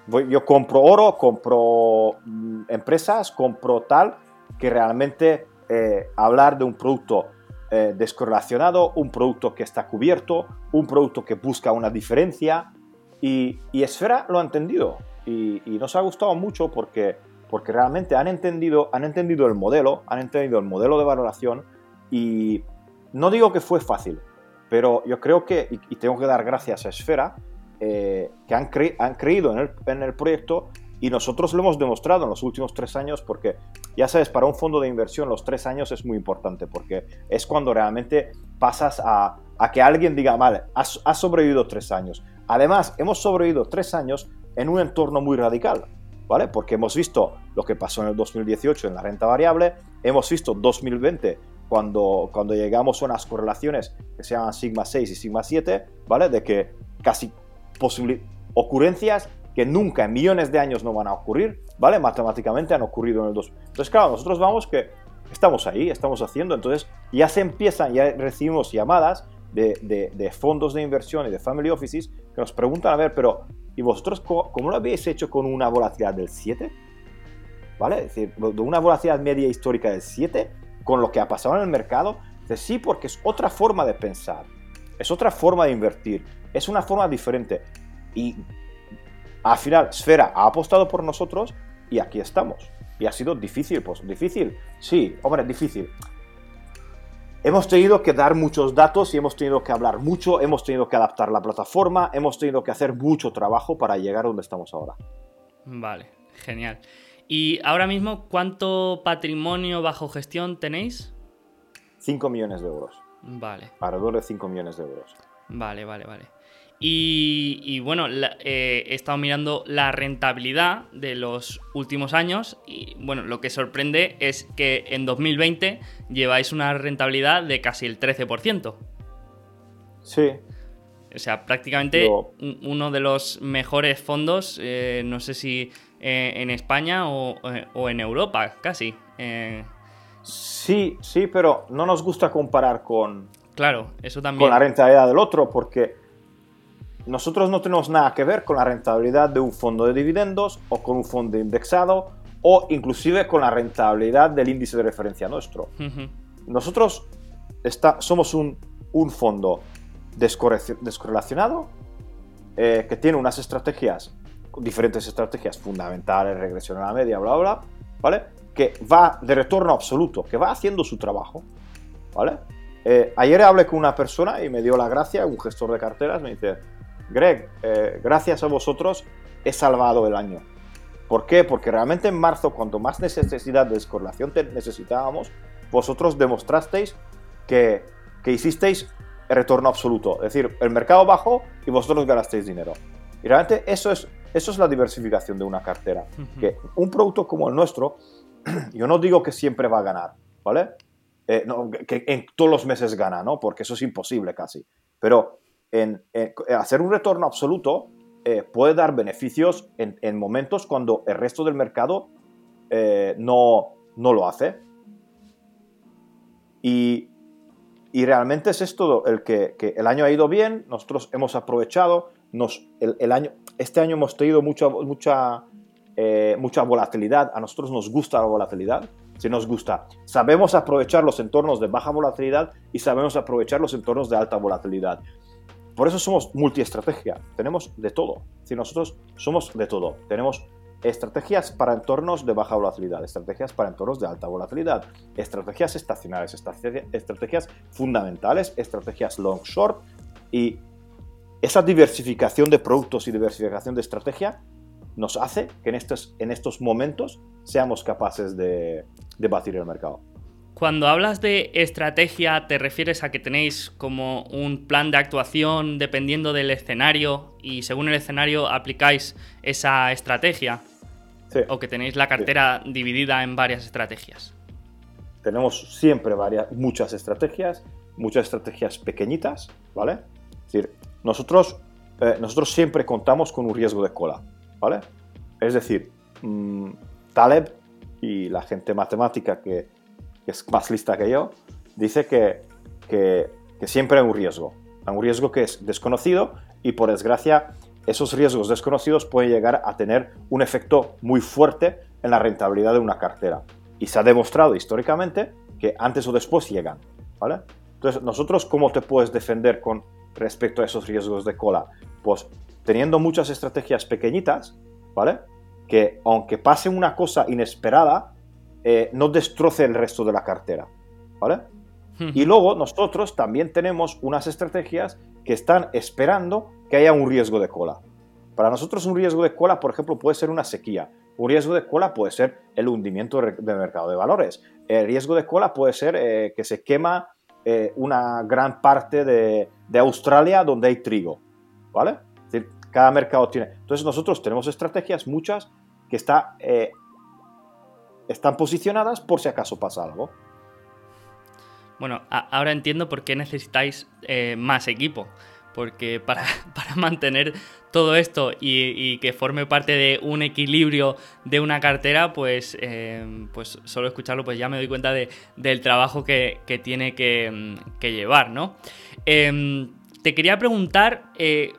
yo compro oro, compro mm, empresas, compro tal, que realmente eh, hablar de un producto eh, descorrelacionado, un producto que está cubierto, un producto que busca una diferencia. Y, Esfera lo ha entendido y, nos ha gustado mucho porque, porque realmente han entendido, han entendido el modelo, han entendido el modelo de valoración y no digo que fue fácil, pero yo creo que, y tengo que dar gracias a Esfera, eh, que han, han creído en el, en el, proyecto y nosotros lo hemos demostrado en los últimos tres años porque, ya sabes, para un fondo de inversión los tres años es muy importante porque es cuando realmente pasas a, a que alguien diga, vale, has, has, sobrevivido tres años. Además, hemos sobrevivido tres años en un entorno muy radical. ¿Vale? Porque hemos visto lo que pasó en el 2018 en la renta variable, hemos visto 2020 cuando, cuando llegamos a unas correlaciones que se llaman sigma 6 y sigma 7, ¿vale? De que casi ocurrencias que nunca en millones de años no van a ocurrir, ¿vale? Matemáticamente han ocurrido en el 2. Entonces, claro, nosotros vamos que estamos ahí, estamos haciendo, entonces ya se empiezan, ya recibimos llamadas de, fondos de inversión y de family offices que nos preguntan, a ver, pero ¿y vosotros cómo, lo habéis hecho con una volatilidad del 7? ¿Vale? Es decir, de una volatilidad media histórica del 7, con lo que ha pasado en el mercado, dice, sí, porque es otra forma de pensar, es otra forma de invertir, es una forma diferente. Y al final, Sfera ha apostado por nosotros y aquí estamos. Y ha sido difícil, pues difícil. Sí, hombre, difícil. Hemos tenido que dar muchos datos y hemos tenido que hablar mucho, hemos tenido que adaptar la plataforma, hemos tenido que hacer mucho trabajo para llegar a donde estamos ahora. Vale, genial. ¿Y ahora mismo cuánto patrimonio bajo gestión tenéis? 5 millones de euros. Vale. Alrededor de 5 millones de euros. Vale, vale, vale. Y, bueno, eh, he estado mirando la rentabilidad de los últimos años y bueno, lo que sorprende es que en 2020 lleváis una rentabilidad de casi el 13%. Sí. O sea, prácticamente uno de los mejores fondos, eh, no sé si eh, en España o, o, en Europa, casi. Sí, sí, pero no nos gusta comparar con, Claro, eso también. Con la rentabilidad del otro, porque nosotros no tenemos nada que ver con la rentabilidad de un fondo de dividendos o con un fondo indexado o inclusive con la rentabilidad del índice de referencia nuestro. Nosotros está, somos un, fondo descorrelacionado eh, que tiene unas estrategias, diferentes estrategias fundamentales, regresión a la media, bla, bla, ¿vale? Que va de retorno absoluto, que va haciendo su trabajo, ¿vale? Eh, ayer hablé con una persona y me dio la gracia, un gestor de carteras, me dice, Greg, eh, gracias a vosotros he salvado el año. ¿Por qué? Porque realmente en marzo, cuando más necesidad de descorrelación necesitábamos, vosotros demostrasteis que, que hicisteis el retorno absoluto. Es decir, el mercado bajó y vosotros ganasteis dinero. Y realmente eso es, eso es la diversificación de una cartera. Que un producto como el nuestro, yo no digo que siempre va a ganar, ¿vale? Eh, que en todos los meses gana, ¿no? Porque eso es imposible casi. Pero en, hacer un retorno absoluto eh, puede dar beneficios en, momentos cuando el resto del mercado eh, no, no lo hace. Y, y realmente es esto el que, que, el año ha ido bien, nosotros hemos aprovechado, nos, el, el año, este año hemos tenido mucha, mucha, eh, mucha volatilidad, a nosotros nos gusta la volatilidad, si nos gusta. Sabemos aprovechar los entornos de baja volatilidad y sabemos aprovechar los entornos de alta volatilidad. Por eso somos multiestrategia, tenemos de todo. Si nosotros somos de todo, tenemos estrategias para entornos de baja volatilidad, estrategias para entornos de alta volatilidad, estrategias estacionales, estrategias fundamentales, estrategias long short y esa diversificación de productos y diversificación de estrategia nos hace que en estos, en estos momentos seamos capaces de, de batir el mercado. Cuando hablas de estrategia, ¿te refieres a que tenéis como un plan de actuación dependiendo del escenario y según el escenario aplicáis esa estrategia? Sí. ¿O que tenéis la cartera dividida en varias estrategias? Tenemos siempre varias, muchas estrategias, muchas estrategias pequeñitas, ¿vale? Es decir, nosotros, eh, nosotros siempre contamos con un riesgo de cola, ¿vale? Es decir, mmm, Taleb y la gente matemática que, que, es más lista que yo, dice que, que, siempre hay un riesgo, hay un riesgo que es desconocido y por desgracia esos riesgos desconocidos pueden llegar a tener un efecto muy fuerte en la rentabilidad de una cartera. Y se ha demostrado históricamente que antes o después llegan. ¿vale? Entonces, nosotros, ¿cómo te puedes defender con respecto a esos riesgos de cola? Pues teniendo muchas estrategias pequeñitas, ¿vale? Que aunque pase una cosa inesperada, eh, no destroce el resto de la cartera, ¿vale? Y luego nosotros también tenemos unas estrategias que están esperando que haya un riesgo de cola. Para nosotros un riesgo de cola, por ejemplo, puede ser una sequía. Un riesgo de cola puede ser el hundimiento del mercado de valores. El riesgo de cola puede ser eh, que se quema eh, una gran parte de, de, Australia donde hay trigo. ¿Vale? Es decir, cada mercado tiene. Entonces nosotros tenemos estrategias, muchas, que está, eh, están posicionadas por si acaso pasa algo. Bueno, ahora entiendo por qué necesitáis eh, más equipo. Porque para, para mantener todo esto y, que forme parte de un equilibrio de una cartera, pues, eh, pues solo escucharlo, pues ya me doy cuenta de, del trabajo que, que tiene que, que, llevar, ¿no? Eh, te quería preguntar, eh,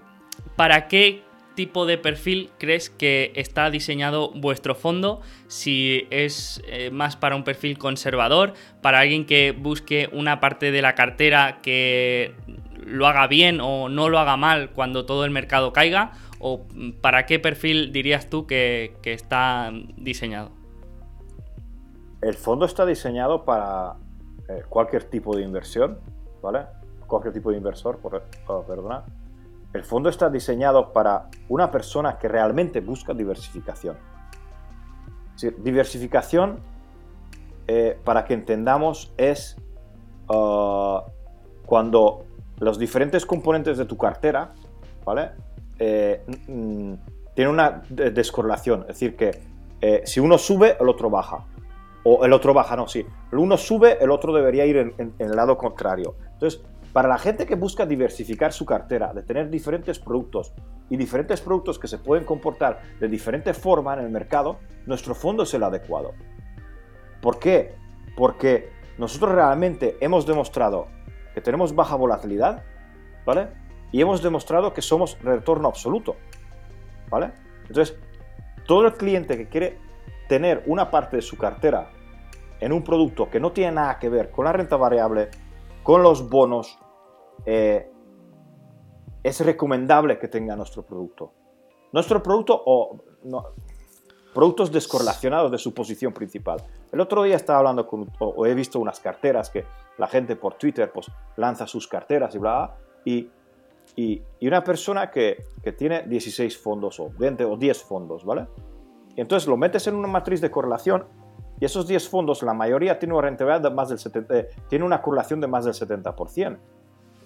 ¿para qué tipo de perfil crees que está diseñado vuestro fondo? Si es eh, más para un perfil conservador, para alguien que busque una parte de la cartera que lo haga bien o no lo haga mal cuando todo el mercado caiga, o para qué perfil dirías tú que, está diseñado? El fondo está diseñado para eh, cualquier tipo de inversión, ¿vale? Cualquier tipo de inversor, por, oh, perdona el fondo está diseñado para una persona que realmente busca diversificación. diversificación, eh, para que entendamos, es uh, cuando los diferentes componentes de tu cartera, ¿vale? Eh, mm, tienen una descorrelación, es decir, que eh, si uno sube, el otro baja. O el otro baja, no, sí. El uno sube, el otro debería ir en, en el lado contrario. Entonces, para la gente que busca diversificar su cartera, de tener diferentes productos y diferentes productos que se pueden comportar de diferente forma en el mercado, nuestro fondo es el adecuado. ¿Por qué? Porque nosotros realmente hemos demostrado que tenemos baja volatilidad, ¿vale? Y hemos demostrado que somos retorno absoluto, ¿vale? Entonces, todo el cliente que quiere tener una parte de su cartera en un producto que no tiene nada que ver con la renta variable, con los bonos, eh, es recomendable que tenga nuestro producto. Nuestro producto o productos descorrelacionados de su posición principal. El otro día estaba hablando con, o, he visto unas carteras que la gente por Twitter pues lanza sus carteras y bla, y, y, y una persona que, que, tiene 16 fondos o 20 o 10 fondos, ¿vale? Y entonces lo metes en una matriz de correlación y esos 10 fondos, la mayoría tiene una rentabilidad de más del 70, eh, tiene una correlación de más del 70%.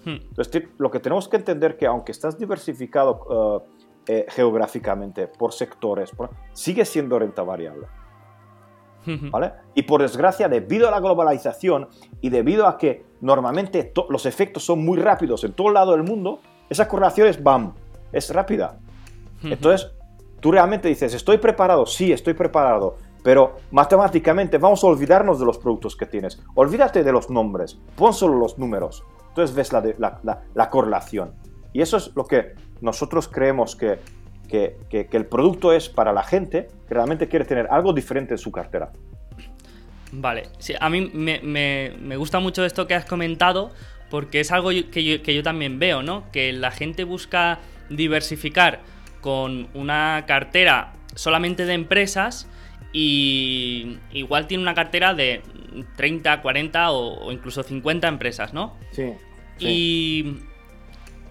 Hmm. Entonces, lo que tenemos que entender que aunque estás diversificado uh, eh, geográficamente por sectores, por, sigue siendo renta variable. ¿Vale? Y por desgracia, debido a la globalización y debido a que normalmente los efectos son muy rápidos en todo el lado del mundo, esa correlación es BAM, es rápida. Entonces, tú realmente dices, ¿estoy preparado? Sí, estoy preparado. Pero matemáticamente vamos a olvidarnos de los productos que tienes. Olvídate de los nombres, pon solo los números. Entonces ves la, correlación. Y eso es lo que nosotros creemos que, que, el producto es para la gente que realmente quiere tener algo diferente en su cartera. Vale, sí, a mí me, gusta mucho esto que has comentado porque es algo que yo, que yo también veo, ¿no? Que la gente busca diversificar con una cartera solamente de empresas y igual tiene una cartera de 30, 40 o, incluso 50 empresas, ¿no? Sí. Y,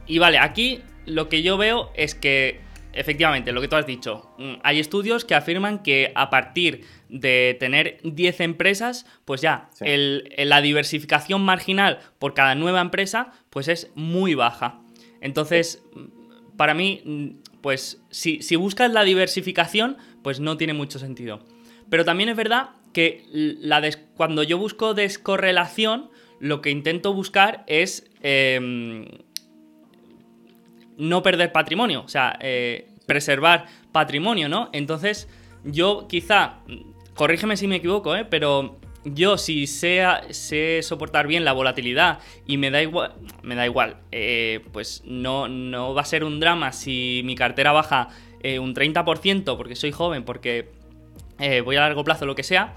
y vale, aquí lo que yo veo es que efectivamente, lo que tú has dicho, mm, hay estudios que afirman que a partir de tener 10 empresas, pues ya la diversificación marginal por cada nueva empresa, pues es muy baja. Entonces, para mí, mm, pues si, si buscas la diversificación, pues no tiene mucho sentido. Pero también es verdad que la cuando yo busco descorrelación, lo que intento buscar es em, no perder patrimonio, o sea, eh, preservar patrimonio, ¿no? Entonces, yo quizá, corrígeme si me equivoco, ¿eh? Pero yo si sé, soportar bien la volatilidad y me da igual, me da igual, eh, pues no, no va a ser un drama si mi cartera baja eh, un 30% porque soy joven, porque voy a largo plazo, lo que sea,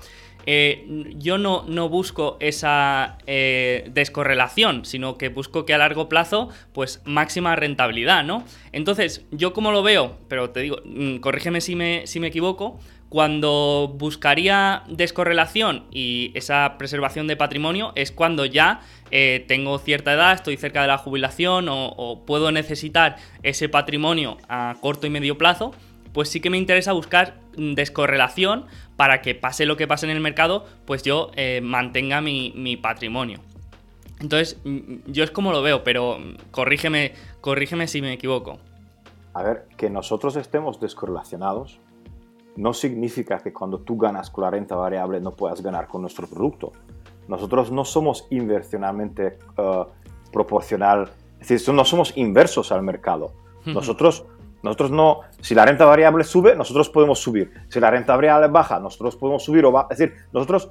eh, yo no, no, busco esa descorrelación, sino que busco que a largo plazo, pues máxima rentabilidad, ¿no? Entonces, yo como lo veo, pero te digo, mm, corrígeme si me, si me equivoco, cuando buscaría descorrelación y esa preservación de patrimonio es cuando ya eh, tengo cierta edad, estoy cerca de la jubilación o, puedo necesitar ese patrimonio a corto y medio plazo, pues sí que me interesa buscar descorrelación para que pase lo que pase en el mercado, pues yo eh, mantenga mi, mi, patrimonio. Entonces, yo es como lo veo, pero corrígeme, corrígeme si me equivoco. A ver, que nosotros estemos descorrelacionados no significa que cuando tú ganas con la renta variable no puedas ganar con nuestro producto. Nosotros no somos inversionalmente uh, proporcional, es decir, no somos inversos al mercado. Nosotros, nosotros no, si la renta variable sube, nosotros podemos subir. Si la renta variable baja, nosotros podemos subir o bajar. Es decir, nosotros,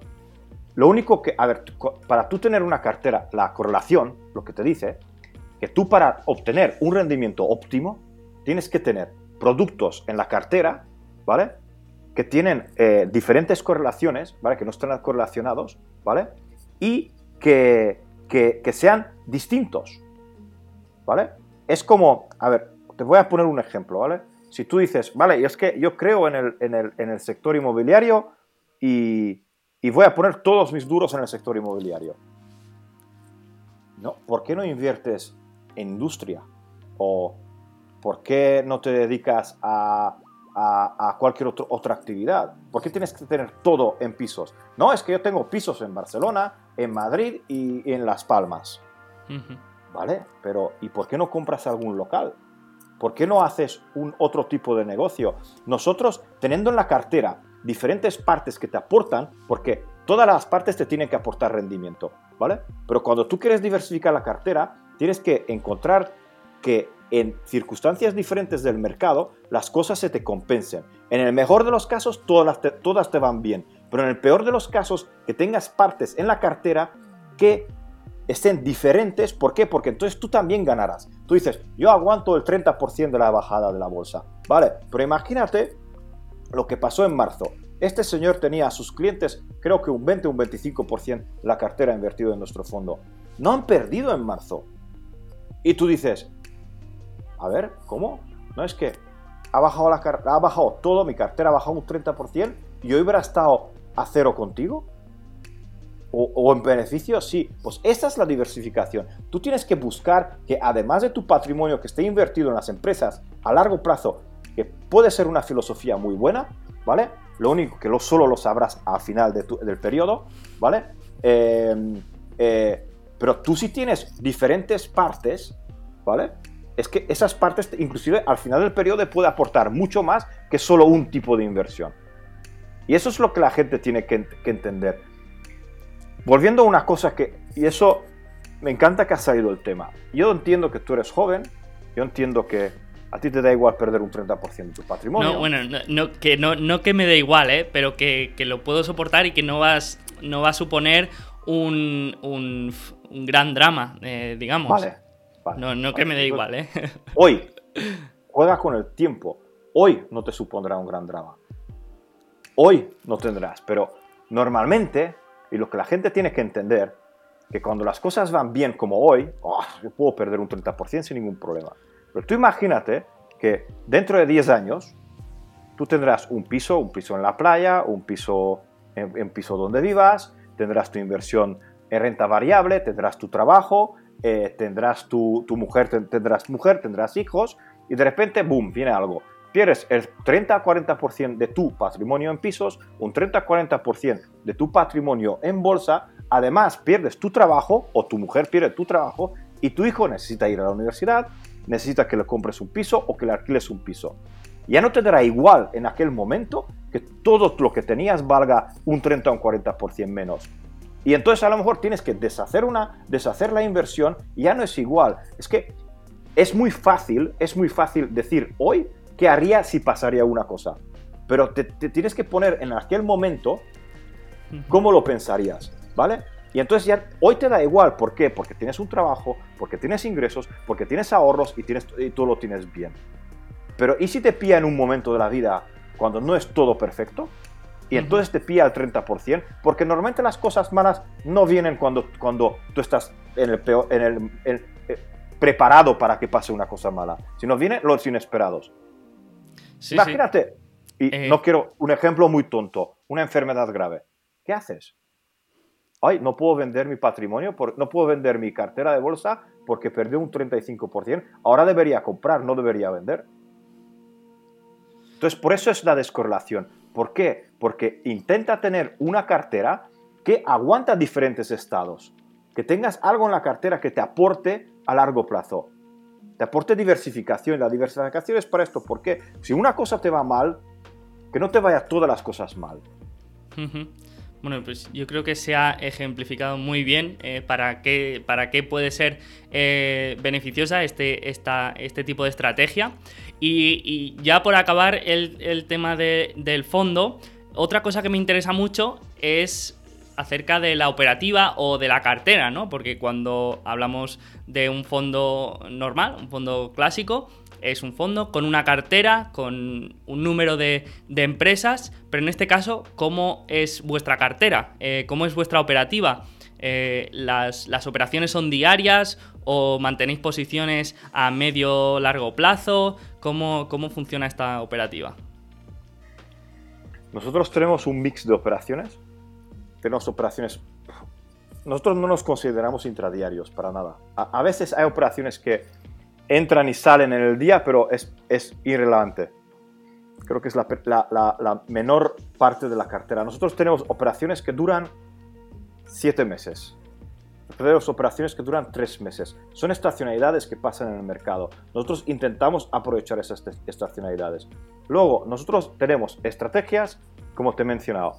lo único que, a ver, para tú tener una cartera, la correlación, lo que te dice, que tú para obtener un rendimiento óptimo, tienes que tener productos en la cartera, ¿vale? que tienen eh, diferentes correlaciones, ¿vale? Que no están correlacionados, ¿vale? Y que, sean distintos, ¿vale? Es como, a ver, te voy a poner un ejemplo, ¿vale? Si tú dices, vale, es que yo creo en el, sector inmobiliario y, y, voy a poner todos mis duros en el sector inmobiliario. No, ¿por qué no inviertes en industria? ¿O por qué no te dedicas a a, cualquier otra actividad. ¿Por qué tienes que tener todo en pisos? No, es que yo tengo pisos en Barcelona, en Madrid y, en Las Palmas. ¿Vale? Pero ¿y por qué no compras algún local? ¿Por qué no haces un otro tipo de negocio? Nosotros, teniendo en la cartera diferentes partes que te aportan, porque todas las partes te tienen que aportar rendimiento, ¿vale? Pero cuando tú quieres diversificar la cartera, tienes que encontrar que en circunstancias diferentes del mercado las cosas se te compensen. En el mejor de los casos todas te, todas te van bien, pero en el peor de los casos que tengas partes en la cartera que estén diferentes. ¿Por qué? Porque entonces tú también ganarás. Tú dices, yo aguanto el 30% de la bajada de la bolsa. Vale, pero imagínate lo que pasó en marzo. Este señor tenía a sus clientes, creo que un 20 o un 25% la cartera invertido en nuestro fondo. No han perdido en marzo. Y tú dices, a ver, ¿cómo? No es que ha bajado, la ha bajado todo, mi cartera ha bajado un 30% y hoy hubiera estado a cero contigo. O, en beneficio, sí. Pues esa es la diversificación. Tú tienes que buscar que además de tu patrimonio que esté invertido en las empresas a largo plazo, que puede ser una filosofía muy buena, ¿vale? Lo único que lo, solo lo sabrás al final del periodo, ¿vale? Eh, eh, pero tú sí tienes diferentes partes, ¿vale? es que esas partes, inclusive al final del periodo, puede aportar mucho más que solo un tipo de inversión. Y eso es lo que la gente tiene que, entender. Volviendo a una cosa que, y eso me encanta que ha salido el tema. Yo entiendo que tú eres joven, yo entiendo que, a ti te da igual perder un 30% de tu patrimonio. No, bueno, no, que, no, no que me dé igual, ¿eh? pero que, lo puedo soportar y que no, vas, no va a suponer un, un, gran drama, eh, digamos. Vale, No, no que me dé igual, ¿eh? Hoy, juega con el tiempo. Hoy no te supondrá un gran drama. Hoy no tendrás, pero normalmente, y lo que la gente tiene que entender, que cuando las cosas van bien como hoy, oh, yo puedo perder un 30% sin ningún problema. Pero tú imagínate que dentro de 10 años tú tendrás un piso, un piso en la playa, un piso en, piso donde vivas, tendrás tu inversión en renta variable, tendrás tu trabajo, eh, tendrás tu, tu mujer, tendrás mujer, tendrás hijos y de repente, boom, viene algo. Pierdes el 30-40% de tu patrimonio en pisos, un 30-40% de tu patrimonio en bolsa, además pierdes tu trabajo o tu mujer pierde tu trabajo y tu hijo necesita ir a la universidad, necesita que le compres un piso o que le alquiles un piso. Ya no te dará igual en aquel momento que todo lo que tenías valga un 30 o un 40% menos. Y entonces a lo mejor tienes que deshacer, una, deshacer la inversión ya no es igual. Es que es muy fácil, es muy fácil decir hoy qué haría si pasaría una cosa. Pero te, te tienes que poner en aquel momento cómo lo pensarías, ¿vale? Y entonces ya hoy te da igual, ¿por qué? Porque tienes un trabajo, porque tienes ingresos, porque tienes ahorros y, tienes, y tú lo tienes bien. Pero ¿y si te pilla en un momento de la vida cuando no es todo perfecto? Y entonces te pilla el 30%, porque normalmente las cosas malas no vienen cuando, cuando tú estás en el peor, en el, eh, preparado para que pase una cosa mala, sino vienen los inesperados. Imagínate, y eh. no quiero un ejemplo muy tonto, una enfermedad grave. ¿Qué haces? ay, no puedo vender mi patrimonio, no puedo vender mi cartera de bolsa porque perdió un 35%, ahora debería comprar, no debería vender. Entonces, por eso es la descorrelación. ¿Por qué? Porque intenta tener una cartera que aguanta diferentes estados, que tengas algo en la cartera que te aporte a largo plazo, te aporte diversificación. La diversificación es para esto, porque si una cosa te va mal, que no te vaya todas las cosas mal. Bueno, pues yo creo que se ha ejemplificado muy bien eh, para, qué, para qué puede ser eh, beneficiosa este, esta, este tipo de estrategia. Y, ya por acabar el, tema del fondo, otra cosa que me interesa mucho es acerca de la operativa o de la cartera, ¿no? Porque cuando hablamos de un fondo normal, un fondo clásico, es un fondo con una cartera, con un número de, empresas, pero en este caso, ¿cómo es vuestra cartera? Eh, ¿Cómo es vuestra operativa? Eh, las, operaciones son diarias o mantenéis posiciones a medio largo plazo? ¿Cómo, ¿Cómo funciona esta operativa? Nosotros tenemos un mix de operaciones. Tenemos operaciones. Nosotros no nos consideramos intradiarios para nada. a veces hay operaciones que entran y salen en el día, pero es, es irrelevante. Creo que es la, la, menor parte de la cartera. Nosotros tenemos operaciones que duran siete meses. Tenemos operaciones que duran tres meses. Son estacionalidades que pasan en el mercado. Nosotros intentamos aprovechar esas estacionalidades. Luego, nosotros tenemos estrategias, como te he mencionado,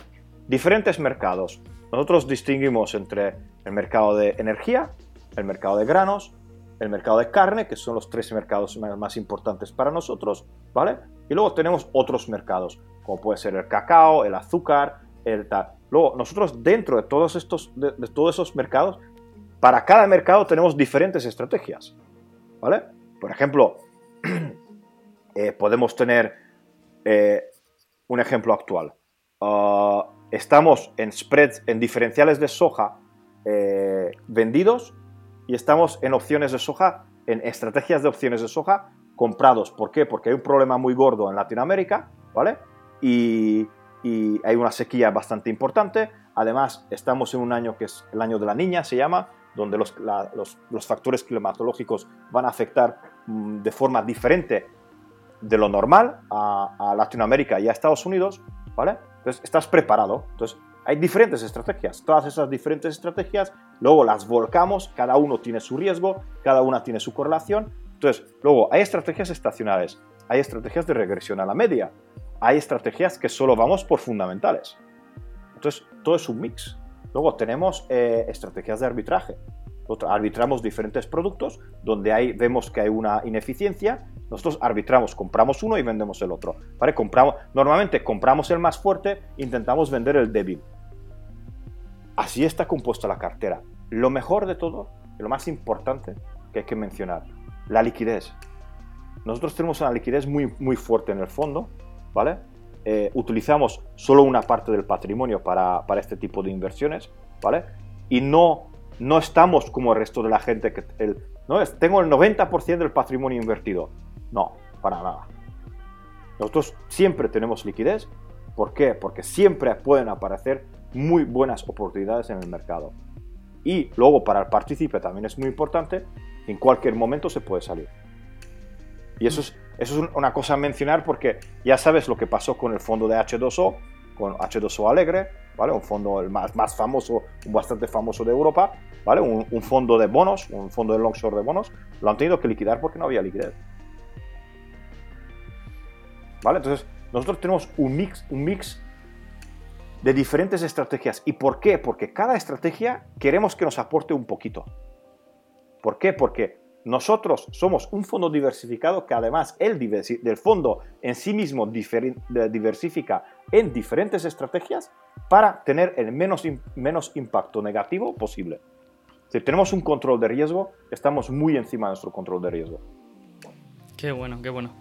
diferentes mercados. Nosotros distinguimos entre el mercado de energía, el mercado de granos, el mercado de carne, que son los tres mercados más importantes para nosotros, ¿vale? Y luego tenemos otros mercados, como puede ser el cacao, el azúcar, el tal. Luego, nosotros dentro de todos, estos, de, todos esos mercados, para cada mercado tenemos diferentes estrategias, ¿vale? Por ejemplo, eh, podemos tener eh, un ejemplo actual. Ah, estamos en spreads, en diferenciales de soja eh, vendidos y estamos en opciones de soja, en estrategias de opciones de soja comprados. ¿Por qué? Porque hay un problema muy gordo en Latinoamérica, ¿vale? Y, hay una sequía bastante importante. Además, estamos en un año que es el año de la niña, se llama, donde los, los, factores climatológicos van a afectar mm, de forma diferente de lo normal a, a, Latinoamérica y a Estados Unidos, ¿vale? Entonces, estás preparado. Entonces, hay diferentes estrategias. Todas esas diferentes estrategias, luego las volcamos, cada uno tiene su riesgo, cada una tiene su correlación. Entonces, luego hay estrategias estacionales, hay estrategias de regresión a la media, hay estrategias que solo vamos por fundamentales. Entonces, todo es un mix. Luego tenemos eh, estrategias de arbitraje. Arbitramos diferentes productos donde vemos que hay una ineficiencia nosotros arbitramos, compramos uno y vendemos el otro. ¿vale? Compramos, normalmente compramos el más fuerte, intentamos vender el débil. Así está compuesta la cartera. Lo mejor de todo, lo más importante que hay que mencionar, la liquidez. Nosotros tenemos una liquidez muy, muy fuerte en el fondo, ¿vale? Eh, utilizamos solo una parte del patrimonio para, para, este tipo de inversiones, ¿vale? Y no, no estamos como el resto de la gente que el, no tengo el 90% del patrimonio invertido. No, para nada. Nosotros siempre tenemos liquidez. ¿Por qué? Porque siempre pueden aparecer muy buenas oportunidades en el mercado. Y luego para el partícipe también es muy importante, en cualquier momento se puede salir. Y eso es, eso es una cosa a mencionar porque ya sabes lo que pasó con el fondo de H2O, con H2O Alegre, ¿vale? Un fondo el más, más famoso, bastante famoso de Europa, ¿vale? Un, un, fondo de bonos, un fondo de longshore de bonos, lo han tenido que liquidar porque no había liquidez. ¿Vale? Entonces, nosotros tenemos un mix, un mix de diferentes estrategias. ¿Y por qué? Porque cada estrategia queremos que nos aporte un poquito. ¿Por qué? Porque nosotros somos un fondo diversificado que además el del fondo en sí mismo diversifica en diferentes estrategias para tener el menos, menos impacto negativo posible. Si tenemos un control de riesgo, estamos muy encima de nuestro control de riesgo. Qué bueno, qué bueno.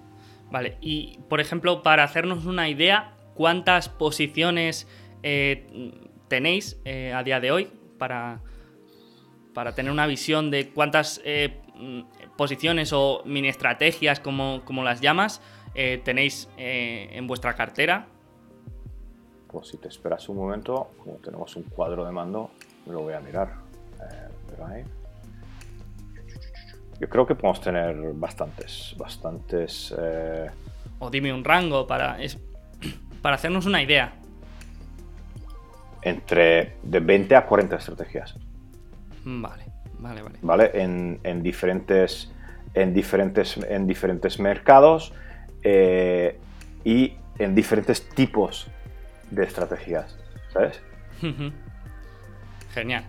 Vale, y por ejemplo, para hacernos una idea, ¿cuántas posiciones eh, tenéis eh, a día de hoy para, para tener una visión de cuántas eh, posiciones o mini estrategias, como, como las llamas, tenéis en vuestra cartera? Pues si te esperas un momento, como tenemos un cuadro de mando, lo voy a mirar. Yo creo que podemos tener bastantes, bastantes... O dime un rango para, para hacernos una idea entre de 20 a 40 estrategias. Vale, vale, vale. ¿Vale? En, en diferentes, en, diferentes, en diferentes mercados eh, y en diferentes tipos de estrategias, ¿sabes? Genial.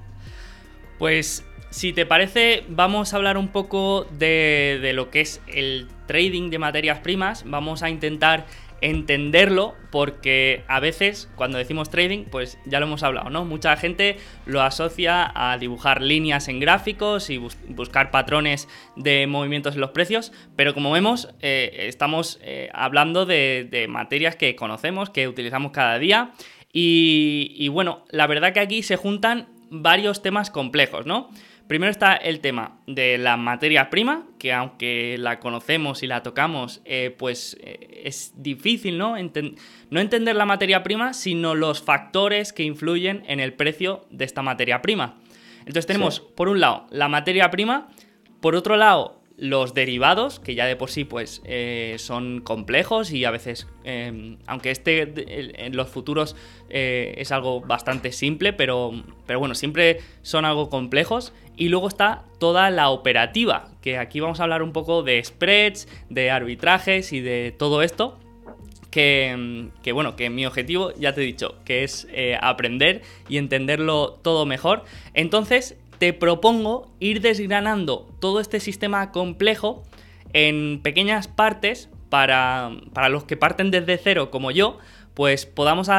Pues si te parece, vamos a hablar un poco de, de, lo que es el trading de materias primas. Vamos a intentar entenderlo porque a veces cuando decimos trading, pues ya lo hemos hablado, ¿no? Mucha gente lo asocia a dibujar líneas en gráficos y buscar patrones de movimientos en los precios, pero como vemos, eh, estamos eh, hablando de, materias que conocemos, que utilizamos cada día y, y bueno, la verdad que aquí se juntan varios temas complejos, ¿no? Primero está el tema de la materia prima, que aunque la conocemos y la tocamos, eh, pues eh, es difícil, ¿no? no entender la materia prima, sino los factores que influyen en el precio de esta materia prima. Entonces tenemos, por un lado, la materia prima, por otro lado, los derivados, que ya de por sí pues eh, son complejos y a veces, em, aunque este en los futuros eh, es algo bastante simple, pero, pero bueno, siempre son algo complejos. Y luego está toda la operativa, que aquí vamos a hablar un poco de spreads, de arbitrajes y de todo esto. Que, que, bueno, que mi objetivo, ya te he dicho, que es eh, aprender y entenderlo todo mejor. Entonces, te propongo ir desgranando todo este sistema complejo en pequeñas partes para, los que parten desde cero como yo, pues podamos,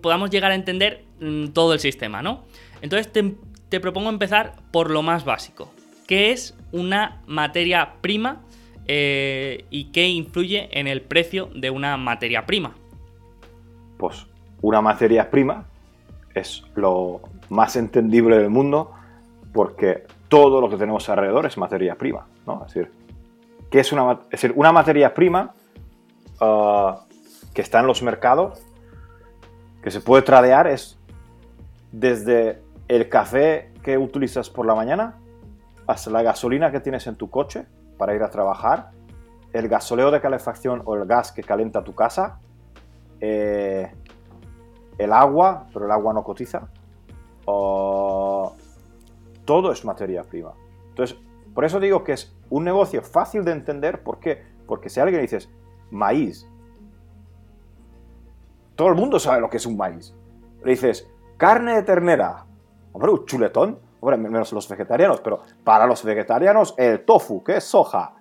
podamos llegar a entender mm, todo el sistema, ¿no? Entonces te, propongo empezar por lo más básico. ¿Qué es una materia prima eh, y qué influye en el precio de una materia prima? Pues una materia prima es lo más entendible del mundo porque todo lo que tenemos alrededor es materia prima, ¿no? Es decir, ¿qué es una, es decir, una materia prima ah, que está en los mercados, que se puede tradear, es desde el café que utilizas por la mañana hasta la gasolina que tienes en tu coche para ir a trabajar, el gasoleo de calefacción o el gas que calienta tu casa, eh, el agua, pero el agua no cotiza, o todo es materia prima. Entonces, por eso digo que es un negocio fácil de entender. ¿Por qué? Porque si alguien dices maíz, todo el mundo sabe lo que es un maíz. Le dices carne de ternera, hombre, un chuletón, hombre, menos los vegetarianos, pero para los vegetarianos el tofu, que es soja,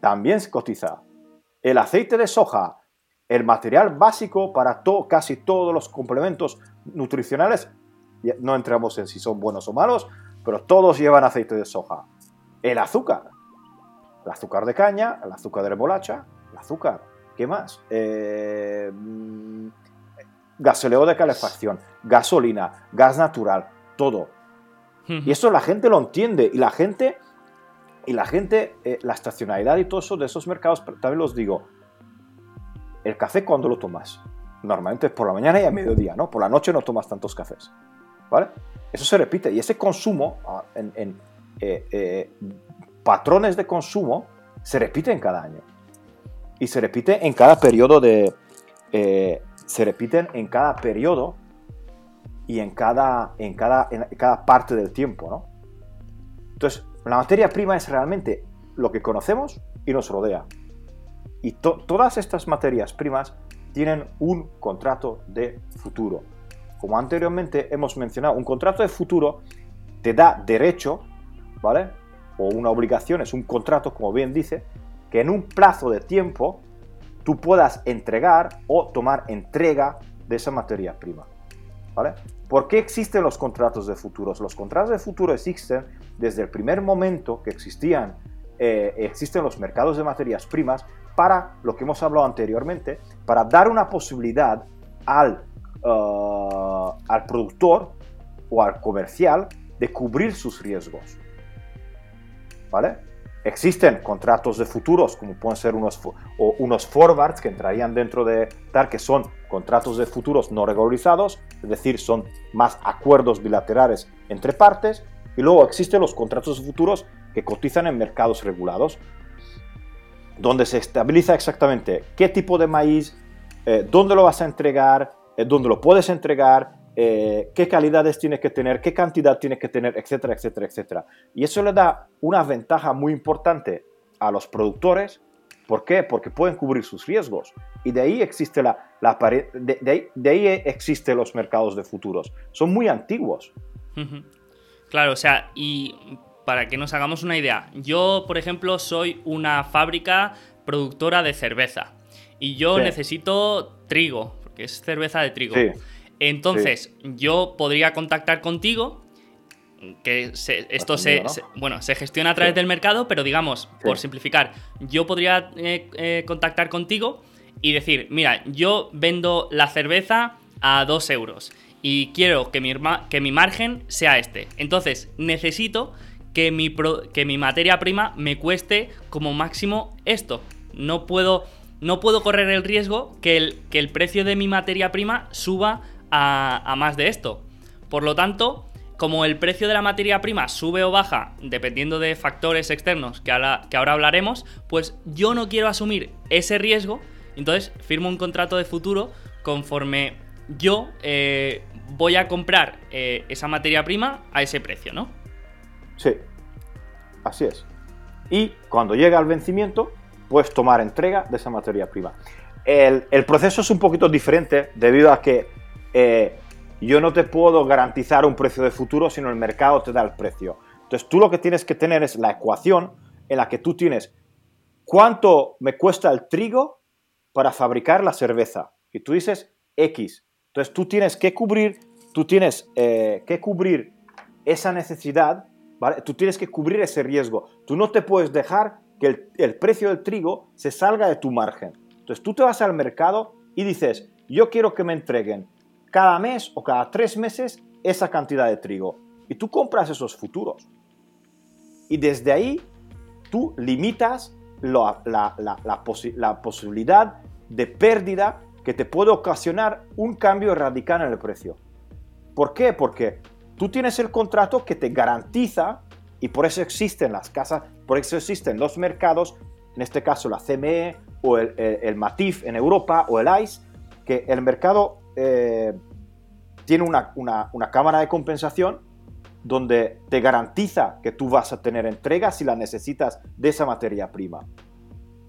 también se cotiza. el aceite de soja, el material básico para casi todos los complementos nutricionales, no entramos en si son buenos o malos, pero todos llevan aceite de soja. El azúcar, el azúcar de caña, el azúcar de remolacha, el azúcar, ¿qué más? Eh, mm, gasoleo de calefacción, gasolina, gas natural, todo. Y eso la gente lo entiende y la gente, y la gente, eh, la estacionalidad y todo eso de esos mercados, también los digo, el café cuando lo tomas, normalmente es por la mañana y a mediodía, ¿no? Por la noche no tomas tantos cafés, Eso se repite y ese consumo ah, en, eh, eh, patrones de consumo se repiten cada año y se repite en cada periodo de se repiten en cada periodo y en cada, en cada, en cada parte del tiempo. Entonces, la materia prima es realmente lo que conocemos y nos rodea. Y todas estas materias primas tienen un contrato de futuro. Como anteriormente hemos mencionado, un contrato de futuro te da derecho, ¿vale? O una obligación, es un contrato, como bien dice, que en un plazo de tiempo tú puedas entregar o tomar entrega de esa materia prima. ¿Vale? ¿Por qué existen los contratos de futuros? Los contratos de futuro existen desde el primer momento que existían, eh, existen los mercados de materias primas para, lo que hemos hablado anteriormente, para dar una posibilidad al, uh, al productor o al comercial de cubrir sus riesgos. ¿Vale? Existen contratos de futuros, como pueden ser unos, o unos forwards que entrarían dentro de TAR, que son contratos de futuros no regularizados, es decir, son más acuerdos bilaterales entre partes. Y luego existen los contratos de futuros que cotizan en mercados regulados, donde se estabiliza exactamente qué tipo de maíz, eh, dónde lo vas a entregar, eh, dónde lo puedes entregar, eh, qué calidades tiene que tener, qué cantidad tiene que tener, etcétera, etcétera, etcétera. Y eso le da una ventaja muy importante a los productores. ¿Por qué? Porque pueden cubrir sus riesgos. Y de ahí existe la, la de, de, de, ahí existen los mercados de futuros. Son muy antiguos. Claro, o sea, y para que nos hagamos una idea, yo, por ejemplo, soy una fábrica productora de cerveza. Y yo necesito trigo, porque es cerveza de trigo. Sí. Entonces, yo podría contactar contigo, que esto se, bueno, se gestiona a través del mercado, pero digamos, por simplificar, yo podría eh, eh, contactar contigo y decir, mira, yo vendo la cerveza a 2 euros y quiero que mi, que mi margen sea este. Entonces, necesito que mi, que mi materia prima me cueste como máximo esto. No puedo, no puedo correr el riesgo que el, que el precio de mi materia prima suba a, más de esto. Por lo tanto, como el precio de la materia prima sube o baja dependiendo de factores externos que ahora, que ahora hablaremos, pues yo no quiero asumir ese riesgo, entonces firmo un contrato de futuro conforme yo eh, voy a comprar eh, esa materia prima a ese precio, ¿no? Sí, así es. Y cuando llega al vencimiento, puedes tomar entrega de esa materia prima. El, el proceso es un poquito diferente debido a que eh, yo no te puedo garantizar un precio de futuro, sino el mercado te da el precio. Entonces tú lo que tienes que tener es la ecuación en la que tú tienes cuánto me cuesta el trigo para fabricar la cerveza. Y tú dices X. Entonces tú tienes que cubrir, tú tienes eh, que cubrir esa necesidad. Tú tienes que cubrir ese riesgo. Tú no te puedes dejar que el, precio del trigo se salga de tu margen. Entonces tú te vas al mercado y dices, yo quiero que me entreguen cada mes o cada tres meses esa cantidad de trigo. Y tú compras esos futuros. Y desde ahí tú limitas la, la, posibilidad de pérdida que te puede ocasionar un cambio radical en el precio. ¿Por qué? Porque tú tienes el contrato que te garantiza, y por eso existen las casas, por eso existen los mercados, en este caso la CME o el, MATIF en Europa o el ICE, que el mercado eh, tiene una, cámara de compensación donde te garantiza que tú vas a tener entrega si la necesitas de esa materia prima.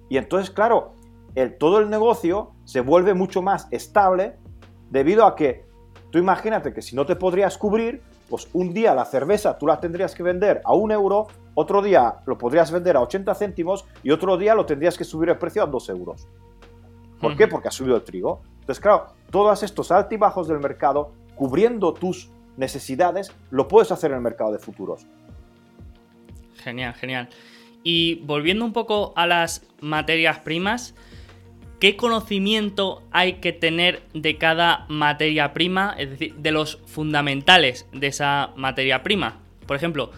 Y entonces, claro, el, todo el negocio se vuelve mucho más estable debido a que tú imagínate que si no te podrías cubrir, pues un día la cerveza tú la tendrías que vender a un euro, otro día lo podrías vender a 80 céntimos y otro día lo tendrías que subir el precio a 2 euros. ¿Por qué? Porque ha subido el trigo. Entonces, claro, todos estos altibajos del mercado, cubriendo tus necesidades, lo puedes hacer en el mercado de futuros. Genial, genial. Y volviendo un poco a las materias primas, ¿qué conocimiento hay que tener de cada materia prima? Es decir, de los fundamentales de esa materia prima. Por ejemplo,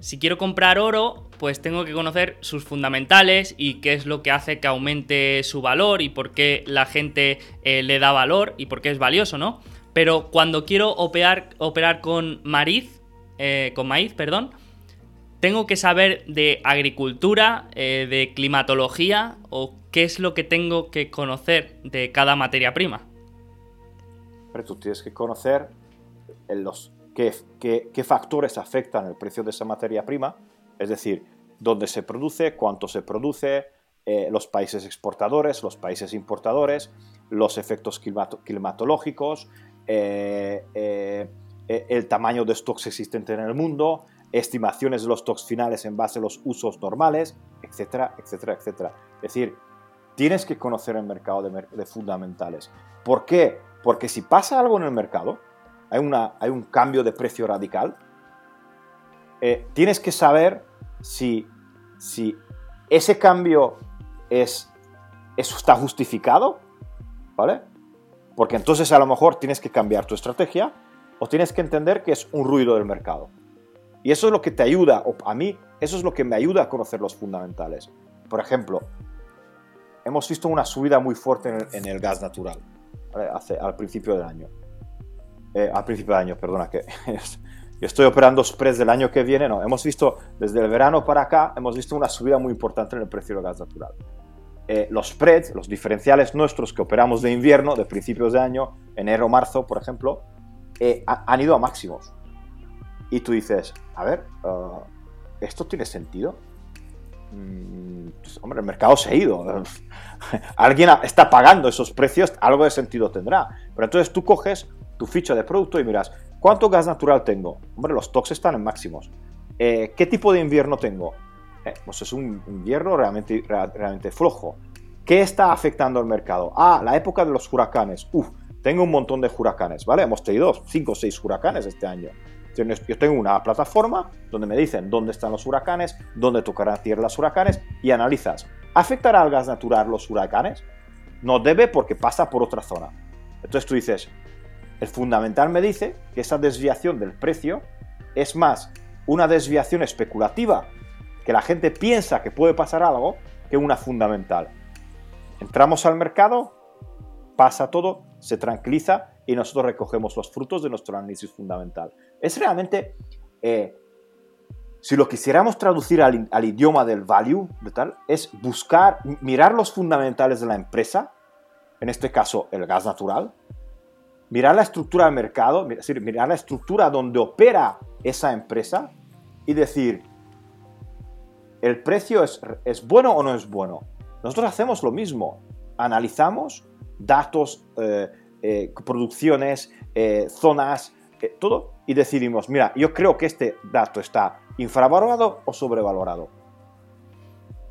si quiero comprar oro, pues tengo que conocer sus fundamentales y qué es lo que hace que aumente su valor y por qué la gente eh, le da valor y por qué es valioso, ¿no? Pero cuando quiero operar, operar con maíz, eh, con maíz, perdón, tengo que saber de agricultura, eh, de climatología o qué es lo que tengo que conocer de cada materia prima. Pero tú tienes que conocer los, qué, factores afectan el precio de esa materia prima, es decir, dónde se produce, cuánto se produce, eh, los países exportadores, los países importadores, los efectos climatológicos, eh, el tamaño de stocks existentes en el mundo, estimaciones de los stocks finales en base a los usos normales, etcétera, etcétera, etcétera. Es decir, tienes que conocer el mercado de, fundamentales. ¿Por qué? Porque si pasa algo en el mercado, hay, una, hay un cambio de precio radical, eh, tienes que saber si, si ese cambio es, eso está justificado, ¿vale? Porque entonces a lo mejor tienes que cambiar tu estrategia o tienes que entender que es un ruido del mercado. Y eso es lo que te ayuda, o a mí, eso es lo que me ayuda a conocer los fundamentales. Por ejemplo, hemos visto una subida muy fuerte en el, gas natural Hace, al principio del año. Eh, al principio del año, perdona, que estoy operando spreads del año que viene. No, hemos visto desde el verano para acá, hemos visto una subida muy importante en el precio del gas natural. Eh, los spreads, los diferenciales nuestros que operamos de invierno, de principios de año, enero, marzo, por ejemplo, eh, han ido a máximos. Y tú dices, a ver, uh, ¿esto tiene sentido? Mm, pues, hombre, el mercado se ha ido. Alguien está pagando esos precios, algo de sentido tendrá. Pero entonces tú coges tu ficha de producto y miras, ¿cuánto gas natural tengo? Hombre, los stocks están en máximos. Eh, ¿Qué tipo de invierno tengo? Eh, pues es un invierno realmente, realmente flojo. ¿Qué está afectando al mercado? Ah, la época de los huracanes. Uf, tengo un montón de huracanes, ¿vale? Hemos tenido 5 o 6 huracanes este año. Yo tengo una plataforma donde me dicen dónde están los huracanes, dónde tocarán tierra los huracanes y analizas. ¿Afectará al gas natural los huracanes? No debe porque pasa por otra zona. Entonces tú dices, el fundamental me dice que esa desviación del precio es más una desviación especulativa, que la gente piensa que puede pasar algo, que una fundamental. Entramos al mercado, pasa todo, se tranquiliza y nosotros recogemos los frutos de nuestro análisis fundamental. Es realmente, eh, si lo quisiéramos traducir al, idioma del value, de tal, es buscar, mirar los fundamentales de la empresa, en este caso el gas natural, mirar la estructura del mercado, mirar la estructura donde opera esa empresa y decir, ¿el precio es, es bueno o no es bueno? Nosotros hacemos lo mismo, analizamos datos, eh, eh, producciones, eh, zonas, todo, y decidimos, mira, yo creo que este dato está infravalorado o sobrevalorado.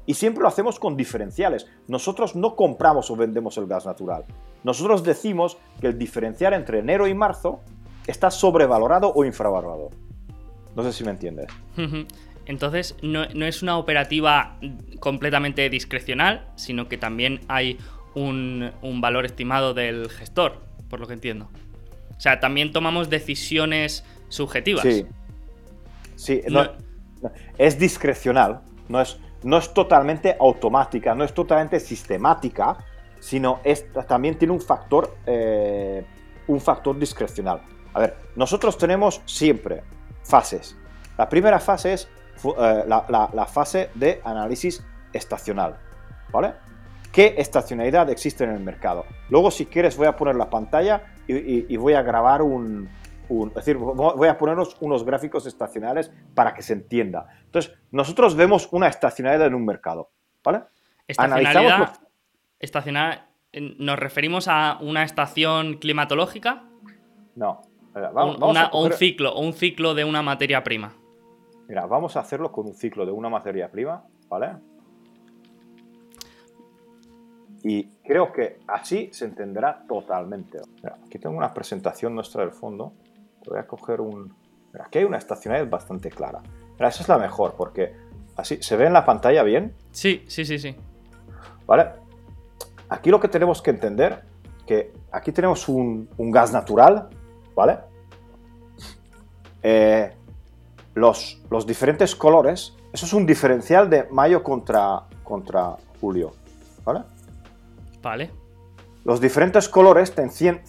Y siempre lo hacemos con diferenciales. Nosotros no compramos o vendemos el gas natural. Nosotros decimos que el diferencial entre enero y marzo está sobrevalorado o infravalorado. No sé si me entiendes. Entonces, no, no, es una operativa completamente discrecional, sino que también hay un, valor estimado del gestor, por lo que entiendo. O sea, también tomamos decisiones subjetivas. Sí. Sí, es discrecional, no es, no es totalmente automática, no es totalmente sistemática, sino es, también tiene un factor, eh, un factor discrecional. A ver, nosotros tenemos siempre fases. La primera fase es eh, la, fase de análisis estacional, ¿vale? qué estacionalidad existe en el mercado. Luego, si quieres, voy a poner la pantalla y, voy a grabar un, es decir, voy a ponernos unos gráficos estacionales para que se entienda. Entonces, nosotros vemos una estacionalidad en un mercado, ¿vale? Estacionalidad, estacional, ¿nos referimos a una estación climatológica? No, Mira, vamos- Un- vamos a o un ciclo, o un ciclo de una materia prima. Mira, vamos a hacerlo con un ciclo de una materia prima, ¿vale? Y creo que así se entenderá totalmente. Mira, aquí tengo una presentación nuestra del fondo. Voy a coger un... Mira, aquí hay una estacionalidad bastante clara. Mira, esa es la mejor porque así se ve en la pantalla bien, Sí, sí, sí, sí. ¿vale? Aquí lo que tenemos que entender, que aquí tenemos un, un gas natural, ¿vale? Eh, los, los diferentes colores, eso es un diferencial de mayo contra, contra julio, ¿vale? Vale. Los diferentes colores te,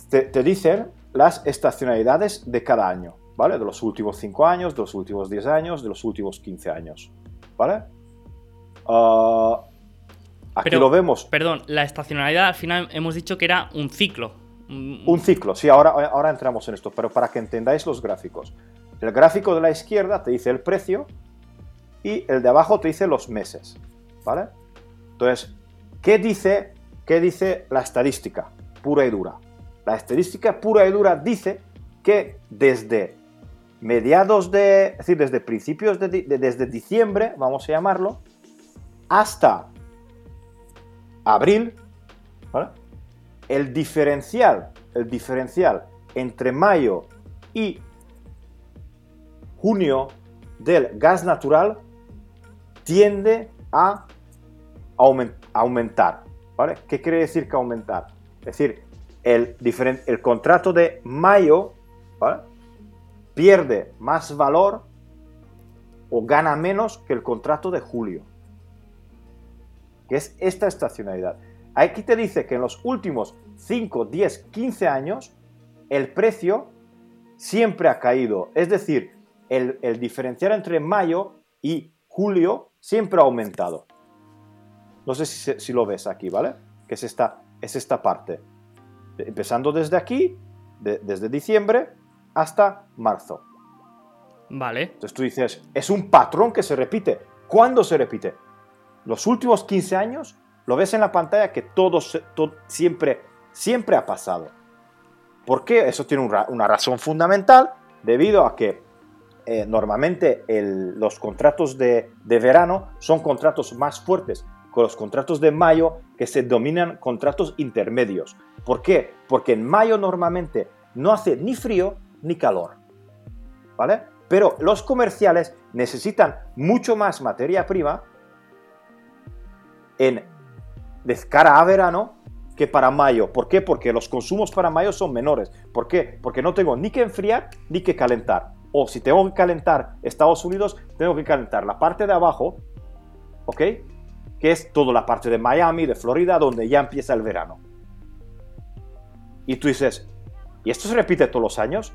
te- te dicen las estacionalidades de cada año, ¿vale? De los últimos 5 años, de los últimos 10 años, de los últimos 15 años, ¿vale? Ah, aquí Pero- lo vemos, Perdón, la estacionalidad al final hemos dicho que era un ciclo. Un- un ciclo, sí, ahora, ahora entramos en esto, pero para que entendáis los gráficos. El gráfico de la izquierda te dice el precio y el de abajo te dice los meses, ¿vale? Entonces, ¿qué dice, qué dice la estadística pura y dura? La estadística pura y dura dice que desde mediados de, decir, desde principios de, desde diciembre, vamos a llamarlo, hasta abril. El diferencial, el diferencial entre mayo y junio del gas natural tiende a aumen- aumentar. ¿vale? ¿Qué quiere decir que aumentar? Es decir, el, el contrato de mayo pierde más valor o gana menos que el contrato de julio. Que es esta estacionalidad. Aquí te dice que en los últimos 5, 10, 15 años el precio siempre ha caído. Es decir, el, diferencial entre mayo y julio siempre ha aumentado. No sé si, si lo ves aquí, ¿vale? Que es esta, es esta parte. Empezando desde aquí, de- desde diciembre hasta marzo. Vale. Entonces tú dices, es un patrón que se repite. ¿Cuándo se repite? Los últimos 15 años, lo ves en la pantalla que todo, siempre, siempre ha pasado. ¿Por qué? Eso tiene un ra- una razón fundamental, debido a que eh, normalmente el- los contratos de, de verano son contratos más fuertes con los contratos de mayo que se dominan contratos intermedios. ¿Por qué? Porque en mayo normalmente no hace ni frío ni calor. ¿Vale? Pero los comerciales necesitan mucho más materia prima en, de cara a verano que para mayo. ¿Por qué? Porque los consumos para mayo son menores. ¿Por qué? Porque no tengo ni que enfriar ni que calentar. O si tengo que calentar Estados Unidos, tengo que calentar la parte de abajo, ¿ok? Que es toda la parte de Miami, de Florida, donde ya empieza el verano. Y tú dices, ¿y esto se repite todos los años?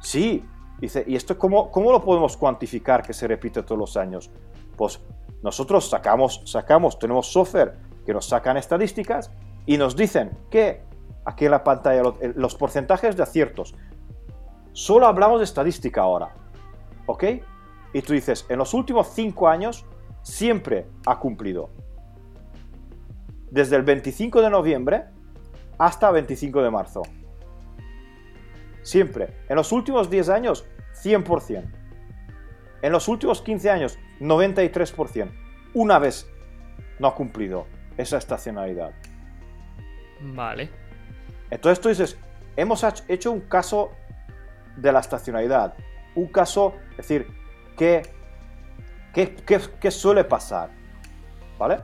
Sí. Dice, ¿y esto cómo, cómo lo podemos cuantificar que se repite todos los años? Pues nosotros sacamos, sacamos, tenemos software que nos sacan estadísticas y nos dicen que aquí en la pantalla lo- el- los porcentajes de aciertos. Solo hablamos de estadística ahora, ¿ok? Y tú dices, en los últimos cinco años siempre ha cumplido. Desde el 25 de noviembre hasta 25 de marzo. Siempre. En los últimos 10 años, 100%. En los últimos 15 años, 93%. Una vez no ha cumplido esa estacionalidad. Vale. Entonces tú dices, hemos hecho un caso de la estacionalidad. Un caso, es decir, ¿qué, qué, qué- qué suele pasar? ¿Vale?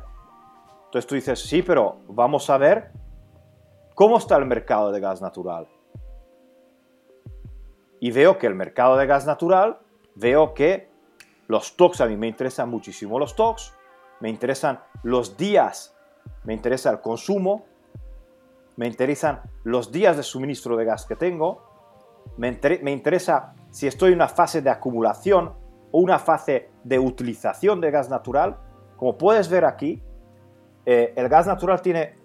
Entonces tú dices, sí, pero vamos a ver cómo está el mercado de gas natural. Y veo que el mercado de gas natural, veo que los stocks, a mí me interesan muchísimo los stocks, me interesan los días, me interesa el consumo, me interesan los días de suministro de gas que tengo, me, inter- me interesa si estoy en una fase de acumulación una fase de utilización de gas natural. Como puedes ver aquí, eh, el gas natural tiene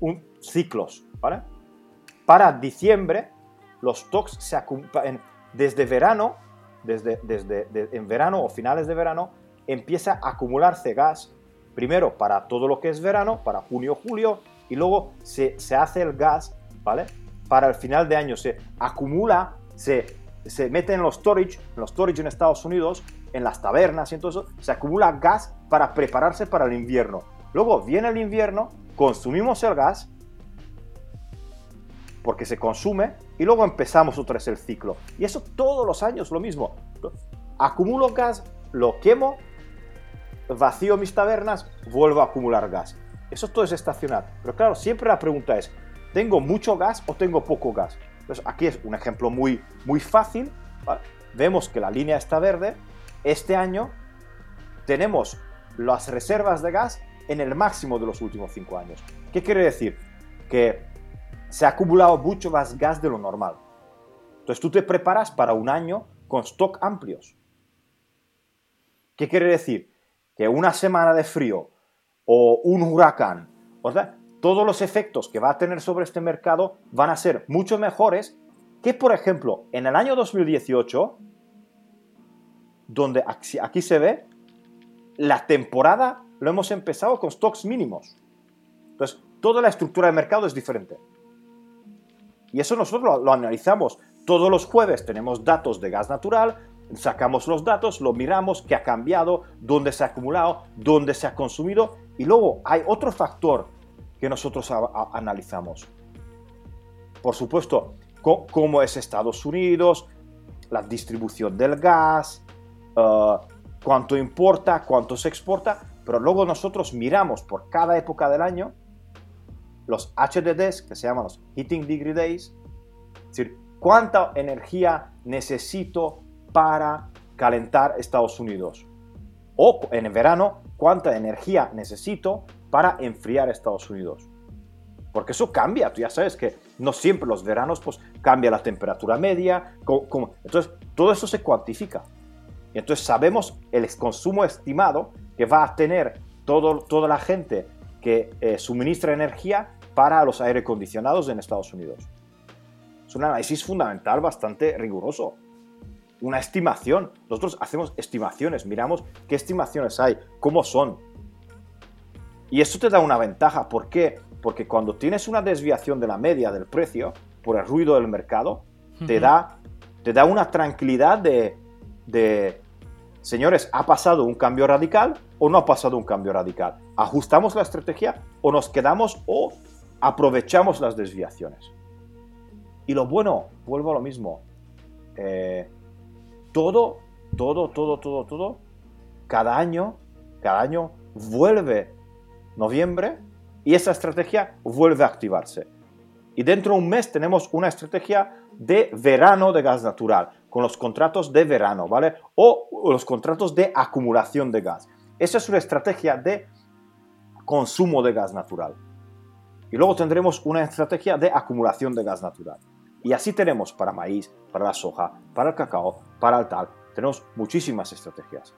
un, ciclos. Para diciembre, los stocks se acumulan desde verano, desde, desde de- en verano o finales de verano, empieza a acumularse gas, primero para todo lo que es verano, para junio, julio, y luego se, se hace el gas, ¿vale? Para el final de año se acumula se, se mete en los storage, en los storage en Estados Unidos, en las tabernas y entonces se acumula gas para prepararse para el invierno. Luego viene el invierno, consumimos el gas porque se consume y luego empezamos otra vez el ciclo. Y eso todos los años lo mismo. Acumulo gas, lo quemo, vacío mis tabernas, vuelvo a acumular gas. Eso todo es estacional. Pero claro, siempre la pregunta es, ¿tengo mucho gas o tengo poco gas? Aquí es un ejemplo muy, muy fácil. Vemos que la línea está verde. Este año tenemos las reservas de gas en el máximo de los últimos cinco años. ¿Qué quiere decir? Que se ha acumulado mucho más gas de lo normal. Entonces tú te preparas para un año con stock amplios. ¿Qué quiere decir? Que una semana de frío o un huracán, todos los efectos que va a tener sobre este mercado van a ser mucho mejores que, por ejemplo, en el año 2018, donde aquí se ve, la temporada lo hemos empezado con stocks mínimos. Entonces, toda la estructura de mercado es diferente. Y eso nosotros lo, analizamos. Todos los jueves tenemos datos de gas natural, sacamos los datos, lo miramos, qué ha cambiado, dónde se ha acumulado, dónde se ha consumido. Y luego hay otro factor que nosotros analizamos. Por supuesto, cómo es Estados Unidos, la distribución del gas, uh, cuánto importa, cuánto se exporta, pero luego nosotros miramos por cada época del año los HDDs, que se llaman los Heating Degree Days, es decir, cuánta energía necesito para calentar Estados Unidos. O en el verano, cuánta energía necesito para enfriar Estados Unidos. Porque eso cambia, tú ya sabes que no siempre los veranos pues cambia la temperatura media, entonces todo eso se cuantifica. Entonces sabemos el consumo estimado que va a tener toda la gente que eh, suministra energía para los aire acondicionados en Estados Unidos. Es un análisis fundamental bastante riguroso. Una estimación. Nosotros hacemos estimaciones, miramos qué estimaciones hay, cómo son. Y eso te da una ventaja. ¿Por qué? Porque cuando tienes una desviación de la media del precio por el ruido del mercado, te, da, te da una tranquilidad de, de, señores, ¿ha pasado un cambio radical o no ha pasado un cambio radical? ¿Ajustamos la estrategia o nos quedamos o aprovechamos las desviaciones. Y lo bueno, vuelvo a lo mismo, eh, todo, todo, todo, todo, todo, cada año, cada año vuelve noviembre y esa estrategia vuelve a activarse. Y dentro de un mes tenemos una estrategia de verano de gas natural, con los contratos de verano, ¿vale? O los contratos de acumulación de gas. Esa es una estrategia de consumo de gas natural. Y luego tendremos una estrategia de acumulación de gas natural. Y así tenemos para maíz, para la soja, para el cacao, para el tal. Tenemos muchísimas estrategias.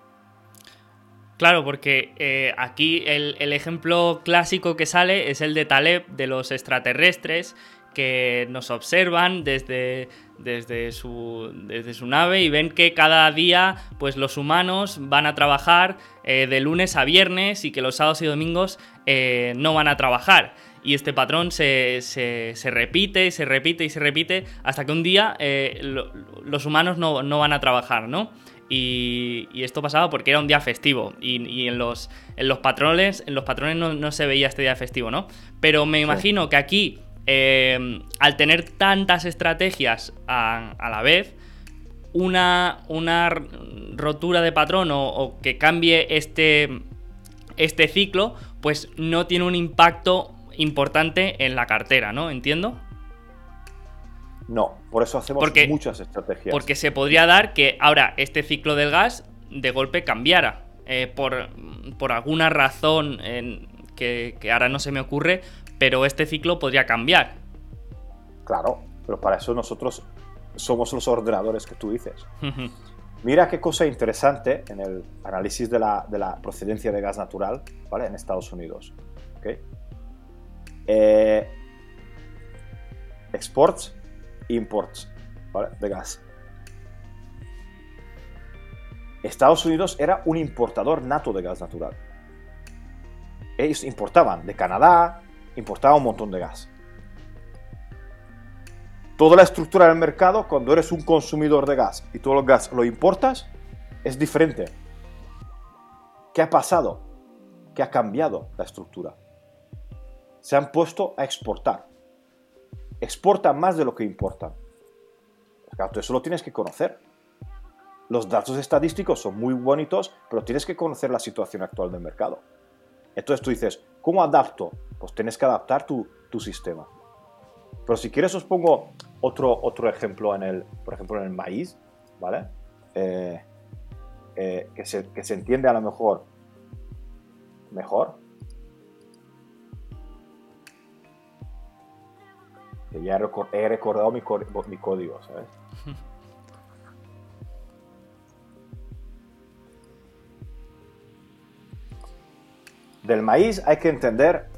Claro, porque eh, aquí el, ejemplo clásico que sale es el de Taleb, de los extraterrestres, que nos observan desde, desde, su, desde su nave y ven que cada día pues, los humanos van a trabajar eh, de lunes a viernes y que los sábados y domingos eh, no van a trabajar. Y este patrón se, se, repite y se repite y se repite hasta que un día eh, los humanos no, van a trabajar, ¿no? Y, esto pasaba porque era un día festivo y, en, los, en los patrones, en los patrones no, se veía este día festivo, ¿no? Pero me imagino que aquí Em, al tener tantas estrategias a, la vez, una, una, rotura de patrón o, que cambie este, este ciclo, pues no tiene un impacto importante en la cartera, ¿no? ¿Entiendo? No, por eso hacemos muchas estrategias. Porque se podría dar que ahora este ciclo del gas de golpe cambiara. Eh, por, por, alguna razón que, que, ahora no se me ocurre, pero este ciclo podría cambiar. Claro, pero para eso nosotros somos los ordenadores que tú dices. Mira qué cosa interesante en el análisis de la, procedencia de gas natural ¿vale? en Estados Unidos. Eh, exports, imports de gas. Estados Unidos era un importador nato de gas natural. Ellos importaban de Canadá, importaba un montón de gas. toda la estructura del mercado, cuando eres un consumidor de gas y todo el gas lo importas, es diferente. ¿Qué ha pasado? ¿Qué ha cambiado la estructura? Se han puesto a exportar. Exportan más de lo que importan. Claro, eso lo tienes que conocer. Los datos estadísticos son muy bonitos, pero tienes que conocer la situación actual del mercado. Entonces tú dices, ¿cómo adapto? Pues tienes que adaptar tu, sistema. Pero si quieres os pongo otro, otro ejemplo en el, por ejemplo, en el maíz, ¿vale? Eh, eh, que, se, que se entiende a lo mejor mejor. Que ya he recordado mi, mi código, ¿sabes? Del maíz hay que entender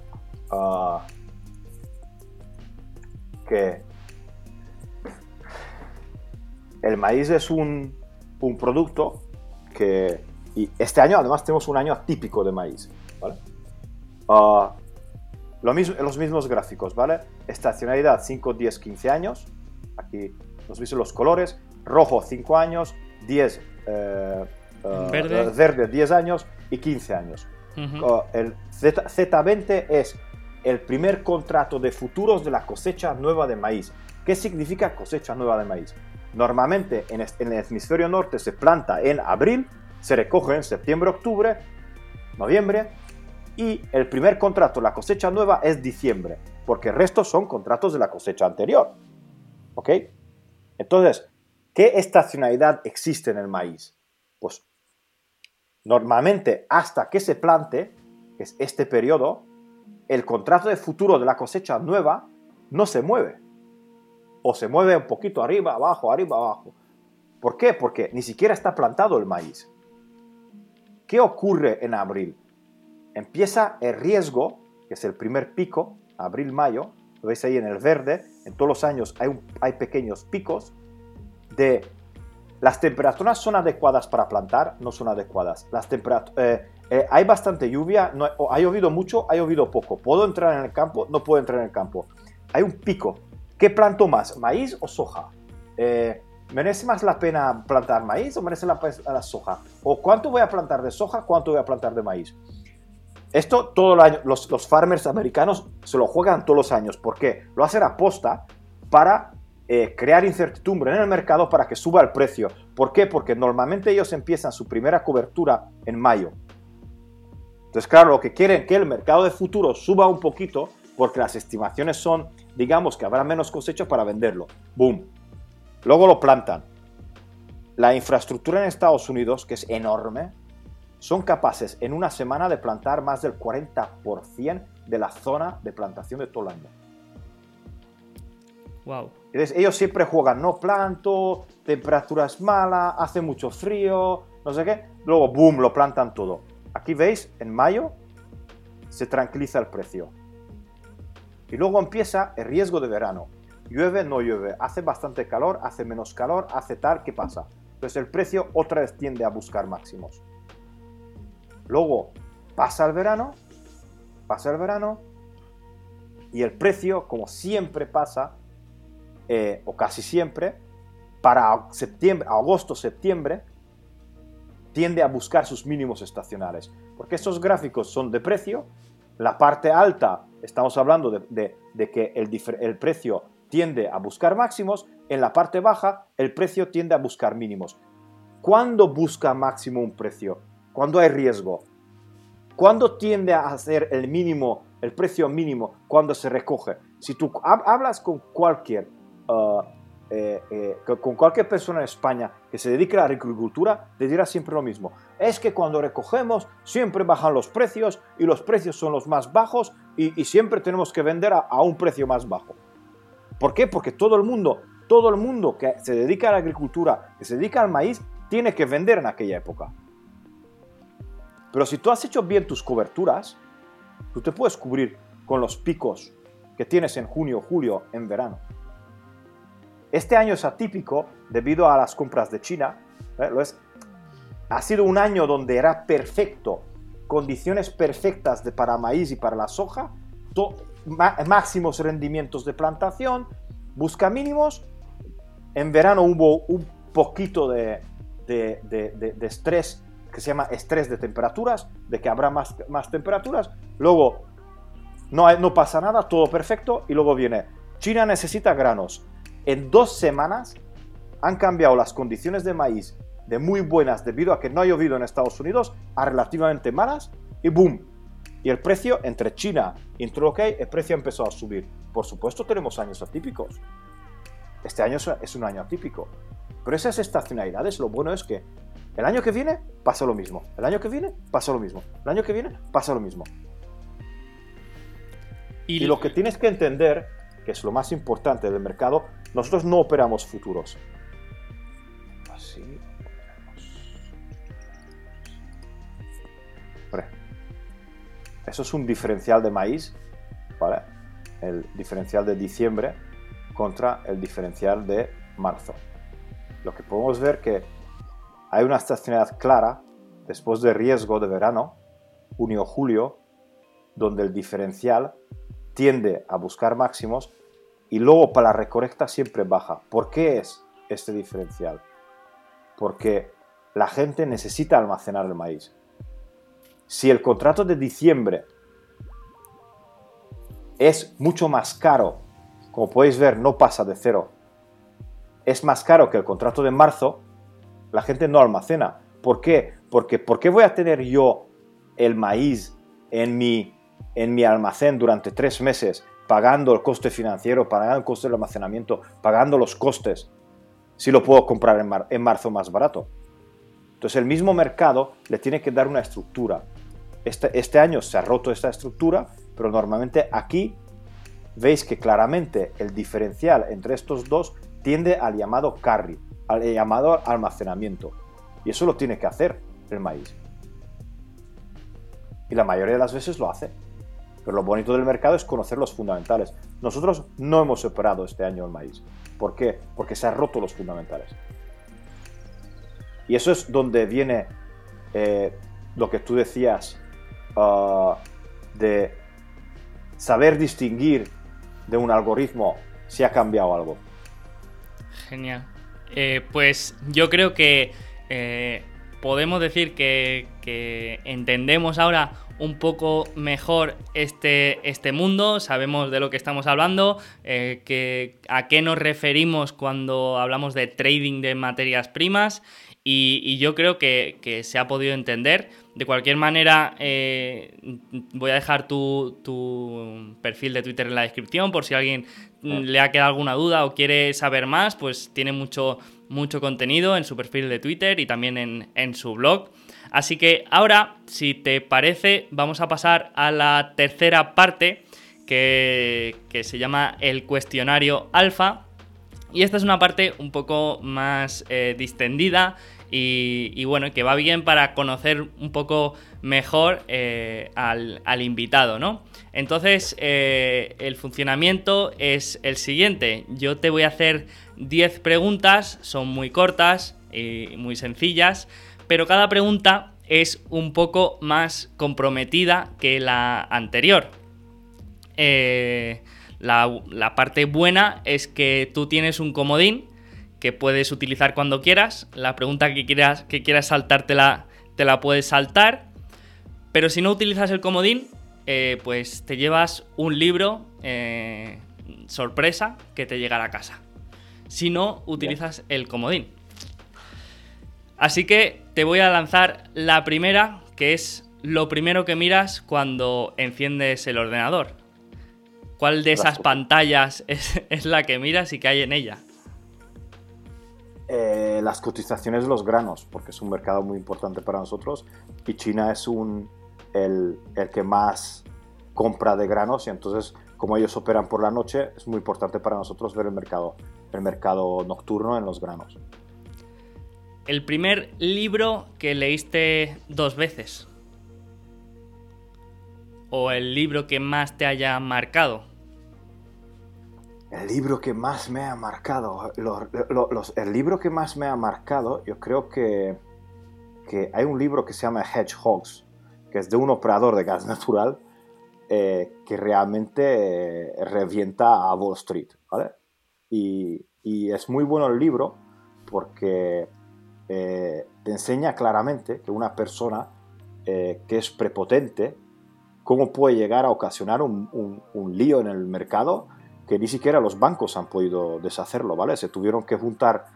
ah, que el maíz es un, producto que... Y este año además tenemos un año atípico de maíz. ¿vale? Ah, lo mismo, los mismos gráficos, ¿vale? Estacionalidad 5, 10, 15 años. Aquí nos visto los colores. Rojo 5 años, 10, eh, eh, verde. verde 10 años y 15 años. Oh, el Z, 20 es el primer contrato de futuros de la cosecha nueva de maíz. ¿Qué significa cosecha nueva de maíz? Normalmente en, el hemisferio norte se planta en abril, se recoge en septiembre, octubre, noviembre y el primer contrato, la cosecha nueva, es diciembre, porque el resto son contratos de la cosecha anterior. ¿Ok? Entonces, ¿qué estacionalidad existe en el maíz? Pues Normalmente, hasta que se plante, que es este periodo, el contrato de futuro de la cosecha nueva no se mueve. O se mueve un poquito arriba, abajo, arriba, abajo. ¿Por qué? Porque ni siquiera está plantado el maíz. ¿Qué ocurre en abril? Empieza el riesgo, que es el primer pico, abril-mayo, lo veis ahí en el verde, en todos los años hay, hay pequeños picos de las temperaturas son adecuadas para plantar, no son adecuadas. Las eh, eh, hay bastante lluvia, no, ha llovido mucho, ha llovido poco. ¿Puedo entrar en el campo? No puedo entrar en el campo. Hay un pico. ¿Qué planto más, maíz o soja? Eh, ¿Merece más la pena plantar maíz o merece la pena soja? ¿O cuánto voy a plantar de soja, cuánto voy a plantar de maíz? Esto todo el año, los, los farmers americanos se lo juegan todos los años. ¿Por qué? Lo hacen a posta para eh, crear incertidumbre en el mercado para que suba el precio. ¿Por qué? Porque normalmente ellos empiezan su primera cobertura en mayo. Entonces, claro, lo que quieren es que el mercado de futuro suba un poquito porque las estimaciones son, digamos, que habrá menos cosecha para venderlo. ¡Boom! Luego lo plantan. La infraestructura en Estados Unidos, que es enorme, son capaces en una semana de plantar más del 40% de la zona de plantación de todo el año. Wow. Entonces, ellos siempre juegan, no planto, temperaturas malas, hace mucho frío, no sé qué. Luego, boom, lo plantan todo. Aquí veis, en mayo se tranquiliza el precio. Y luego empieza el riesgo de verano. Llueve, no llueve, hace bastante calor, hace menos calor, hace tal, ¿qué pasa? Entonces el precio otra vez tiende a buscar máximos. Luego pasa el verano, pasa el verano, y el precio, como siempre pasa, eh, o casi siempre, para septiembre, agosto, septiembre, tiende a buscar sus mínimos estacionales. Porque estos gráficos son de precio, la parte alta, estamos hablando de, que el, el precio tiende a buscar máximos, en la parte baja el precio tiende a buscar mínimos. ¿Cuándo busca máximo un precio? Cuando hay riesgo. ¿Cuándo tiende a hacer el mínimo, el precio mínimo? Cuando se recoge. Si tú hablas con cualquier Uh, eh, eh, con cualquier persona en España que se dedique a la agricultura, te dirá siempre lo mismo. Es que cuando recogemos siempre bajan los precios y los precios son los más bajos y, siempre tenemos que vender a, un precio más bajo. ¿Por qué? Porque todo el mundo, todo el mundo que se dedica a la agricultura, que se dedica al maíz, tiene que vender en aquella época. Pero si tú has hecho bien tus coberturas, tú te puedes cubrir con los picos que tienes en junio, julio, en verano. Este año es atípico debido a las compras de China. ¿eh? ha sido un año donde era perfecto, condiciones perfectas para maíz y para la soja, máximos rendimientos de plantación, busca mínimos. En verano hubo un poquito de, de, de, de estrés que se llama estrés de temperaturas, de que habrá más, más temperaturas. Luego no, no pasa nada, todo perfecto. Y luego viene, China necesita granos. En dos semanas han cambiado las condiciones de maíz de muy buenas debido a que no ha llovido en Estados Unidos a relativamente malas y boom. Y el precio entre China y entre lo el precio empezó a subir. Por supuesto tenemos años atípicos. Este año es un año atípico. Pero esas estacionalidades, lo bueno es que el año que viene pasa lo mismo. El año que viene pasa lo mismo. El año que viene pasa lo mismo. Y, lo que tienes que entender, que es lo más importante del mercado, nosotros no operamos futuros. Así. Eso es un diferencial de maíz, ¿vale? El diferencial de diciembre contra el diferencial de marzo. Lo que podemos ver que hay una estacionalidad clara después de riesgo de verano, junio-julio, donde el diferencial tiende a buscar máximos y luego para la recolecta siempre baja. ¿Por qué es este diferencial? Porque la gente necesita almacenar el maíz. Si el contrato de diciembre es mucho más caro, como podéis ver, no pasa de cero, es más caro que el contrato de marzo, la gente no almacena. ¿Por qué? Porque ¿por qué voy a tener yo el maíz en mi, en mi almacén durante tres meses pagando el coste financiero, pagando el coste del almacenamiento, pagando los costes, si lo puedo comprar en, marzo más barato? Entonces el mismo mercado le tiene que dar una estructura. Este, este año se ha roto esta estructura, pero normalmente aquí veis que claramente el diferencial entre estos dos tiende al llamado carry, llamado almacenamiento. Y eso lo tiene que hacer el maíz. Y la mayoría de las veces lo hace. Pero lo bonito del mercado es conocer los fundamentales. Nosotros no hemos operado este año el maíz. ¿Por qué? Porque se han roto los fundamentales. Y eso es donde viene eh, lo que tú decías ah, de saber distinguir de un algoritmo si ha cambiado algo. Genial. Eh, pues yo creo que eh, podemos decir que, entendemos ahora un poco mejor este, este mundo, sabemos de lo que estamos hablando, eh, que, a qué nos referimos cuando hablamos de trading de materias primas y, yo creo que, se ha podido entender. De cualquier manera, eh, voy a dejar tu, tu, perfil de Twitter en la descripción por si a alguien le ha quedado alguna duda o quiere saber más, pues tiene mucho, mucho contenido en su perfil de Twitter y también en, su blog. Así que ahora, si te parece, vamos a pasar a la tercera parte que, se llama el cuestionario alfa. Y esta es una parte un poco más eh, distendida y, bueno, que va bien para conocer un poco mejor eh, al, invitado, ¿no? Entonces, eh, el funcionamiento es el siguiente. Yo te voy a hacer 10 preguntas, son muy cortas y muy sencillas, pero cada pregunta es un poco más comprometida que la anterior. Eh, la, la parte buena es que tú tienes un comodín que puedes utilizar cuando quieras. La pregunta que quieras, que quieras saltártela, te la puedes saltar. Pero si no utilizas el comodín, eh, pues te llevas un libro eh, sorpresa que te llegará a casa. Si no utilizas el comodín. Así que te voy a lanzar la primera, que es lo primero que miras cuando enciendes el ordenador. ¿Cuál de esas pantallas es, es la que miras y qué hay en ella? Eh, las cotizaciones de los granos, porque es un mercado muy importante para nosotros y China es un, el, que más compra de granos y entonces como ellos operan por la noche es muy importante para nosotros ver el mercado, el mercado nocturno en los granos. El primer libro que leíste dos veces o el libro que más te haya marcado. El libro que más me ha marcado, el libro que más me ha marcado, yo creo que, que, hay un libro que se llama Hedgehogs, que es de un operador de gas natural eh, que realmente eh, revienta a Wall Street, ¿vale? Y, es muy bueno el libro porque eh, te enseña claramente que una persona que es prepotente, cómo puede llegar a ocasionar un, un, lío en el mercado que ni siquiera los bancos han podido deshacerlo, ¿vale? Se tuvieron que juntar,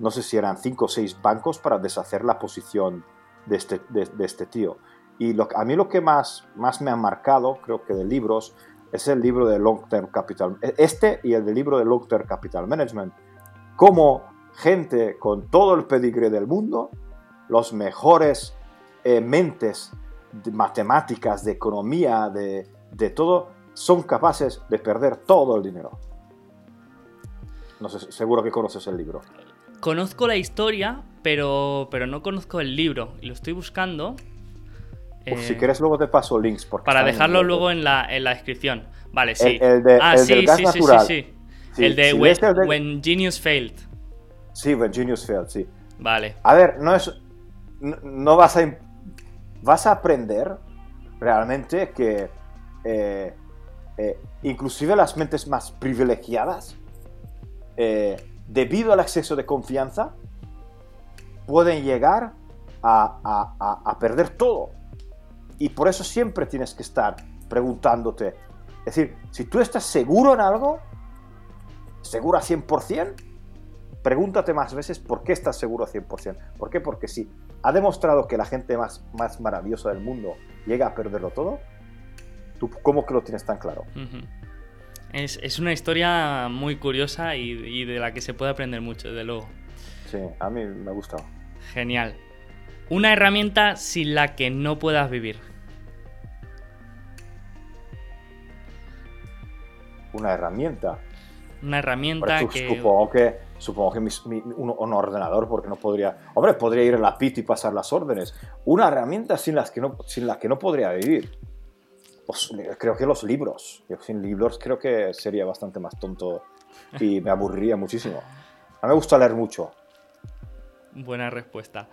no sé si eran cinco o seis bancos para deshacer la posición de este, de, este tío. Y a mí lo que más, más me ha marcado, creo que de libros, es el libro de Long Term Capital. Este y el del libro de Long Term Capital Management. Cómo gente con todo el pedigre del mundo, los mejores eh, mentes de matemáticas, de economía, de, de todo, son capaces de perder todo el dinero. No sé, seguro que conoces el libro. Conozco la historia, pero, pero no conozco el libro. Y lo estoy buscando. si eh, quieres luego te paso links. para dejarlo luego en la, en la, descripción. Vale, sí. El, de, ah, sí, sí, sí, sí, sí, El de, when, Genius Failed. Sí, When Genius Failed, sí. Vale. A ver, no es... No, vas a... Vas a aprender realmente que... Eh, eh, inclusive las mentes más privilegiadas, debido al exceso de confianza, pueden llegar a, perder todo. Y por eso siempre tienes que estar preguntándote. Es decir, si tú estás seguro en algo, seguro a 100%, pregúntate más veces por qué estás seguro a 100%. ¿Por qué? Porque si ha demostrado que la gente más, más maravillosa del mundo llega a perderlo todo, ¿tú cómo que lo tienes tan claro? es, una historia muy curiosa y, y, de la que se puede aprender mucho, desde luego. Sí, a mí me ha gustado. Genial. Una herramienta sin la que no puedas vivir. Una herramienta. Una herramienta que. Supongo que, supongo que un, ordenador, porque no podría. Hombre, podría ir a la PIT y pasar las órdenes. Una herramienta sin, las que no, sin la que no podría vivir. Pues, creo que los libros. sin libros creo que sería bastante más tonto y me aburriría muchísimo. A mí me gusta leer mucho. Buena respuesta.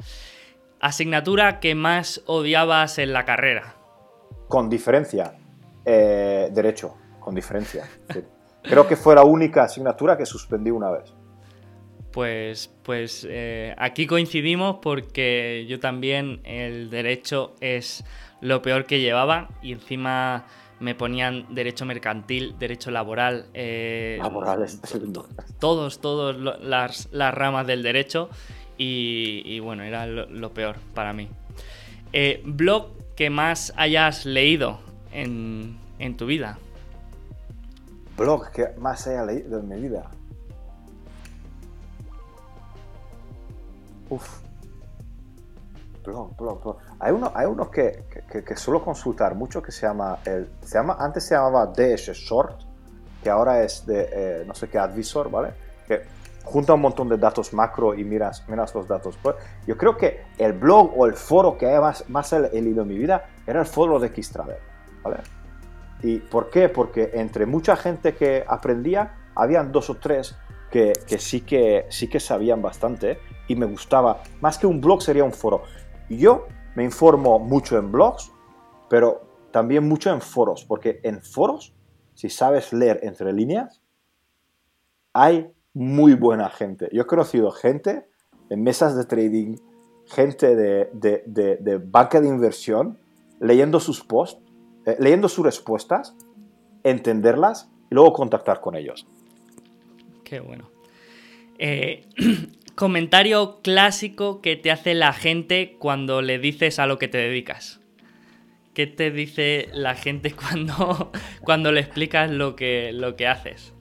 Asignatura que más odiabas en la carrera. Con diferencia. Eh, derecho, con diferencia. Creo que fue la única asignatura que suspendí una vez. Pues, pues eh, aquí coincidimos porque yo también el derecho es lo peor que llevaba y encima me ponían derecho mercantil, derecho laboral. Eh, laboral Todos, todos las, las ramas del derecho y, bueno, era lo, peor para mí. Eh, ¿Blog que más hayas leído en, tu vida? Blog que más haya leído en mi vida. Uf. Blog, blog, blog. Hay uno, hay unos que, que, suelo consultar mucho que se llama, el, se llama, antes se llamaba DS Short, que ahora es de eh, no sé qué Advisor, ¿vale? Que junta un montón de datos macro y miras, miras los datos. Pues, yo creo que el blog o el foro que más, más he leído en mi vida era el foro de Xtravel. ¿vale? ¿Y por qué? Porque entre mucha gente que aprendía, habían dos o tres que, que, sí, que sí que sabían bastante y me gustaba. Más que un blog sería un foro. Yo me informo mucho en blogs, pero también mucho en foros, porque en foros, si sabes leer entre líneas, hay muy buena gente. Yo he conocido gente en mesas de trading, gente de, de, banca de inversión, leyendo sus posts, eh, leyendo sus respuestas, entenderlas y luego contactar con ellos. Qué bueno. Eh, comentario clásico que te hace la gente cuando le dices a lo que te dedicas. ¿Qué te dice la gente cuando, cuando le explicas lo que, lo que haces?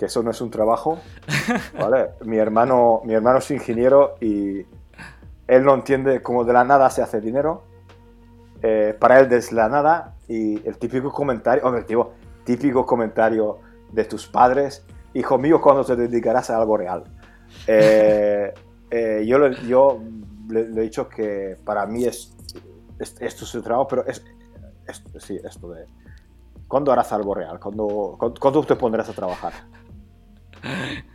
que eso no es un trabajo, ¿vale? mi, hermano, mi hermano es ingeniero y él no entiende cómo de la nada se hace dinero. Eh, para él desde la nada y el típico comentario, hombre, típico comentario de tus padres, hijo mío, ¿cuándo te dedicarás a algo real? Eh, eh, yo, yo le, he dicho que para mí es, esto es el trabajo, pero es, sí, esto de... ¿Cuándo harás algo real? ¿Cuándo, ¿Cuándo te pondrás a trabajar?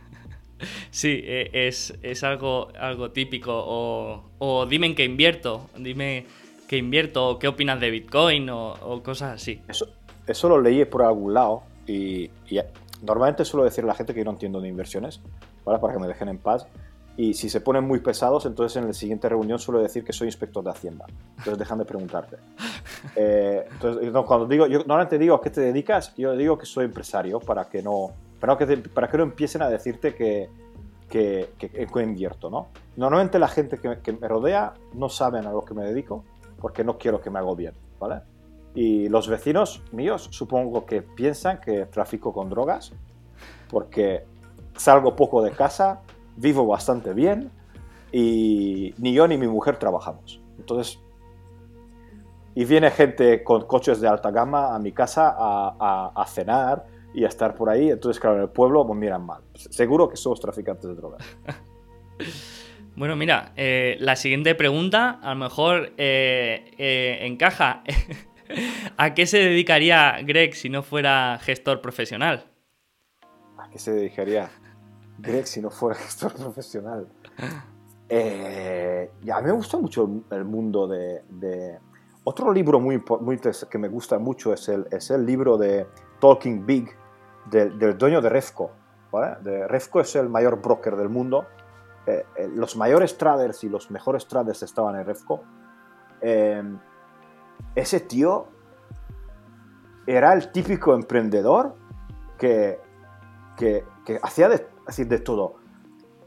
Sí, e, es, algo, algo típico. O, dime en qué invierto, dime qué invierto, o qué opinas de Bitcoin, o, cosas así. Eso, eso lo leí por algún lado y, normalmente suelo decir a la gente que yo no entiendo de inversiones, ¿vale? Para que me dejen en paz. Y si se ponen muy pesados, entonces en la siguiente reunión suelo decir que soy inspector de Hacienda. Entonces dejan de preguntarte. Eh, entonces, no, cuando digo, yo normalmente digo a qué te dedicas, yo digo que soy empresario para que no, para que, para que no empiecen a decirte que, que, que, invierto, ¿no? Normalmente la gente que, que, me rodea no saben a lo que me dedico porque no quiero que me hago bien, ¿vale? Y los vecinos míos supongo que piensan que trafico con drogas porque salgo poco de casa, vivo bastante bien y ni yo ni mi mujer trabajamos. Entonces, y viene gente con coches de alta gama a mi casa a, a, cenar y a estar por ahí. Entonces, claro, en el pueblo me miran mal. Seguro que somos traficantes de drogas. Bueno, mira, eh, la siguiente pregunta a lo mejor eh, eh, encaja. ¿A qué se dedicaría Greg si no fuera gestor profesional? ¿A qué se dedicaría? Greg si no fuera gestor profesional. Eh, a mí me gusta mucho el mundo de... Otro libro muy, que me gusta mucho es el, es el libro de Talking Big del, dueño de Refco. De Refco es el mayor broker del mundo. Eh, eh, los mayores traders y los mejores traders estaban en Refco. ese tío era el típico emprendedor que, que, que hacía de decir, de todo.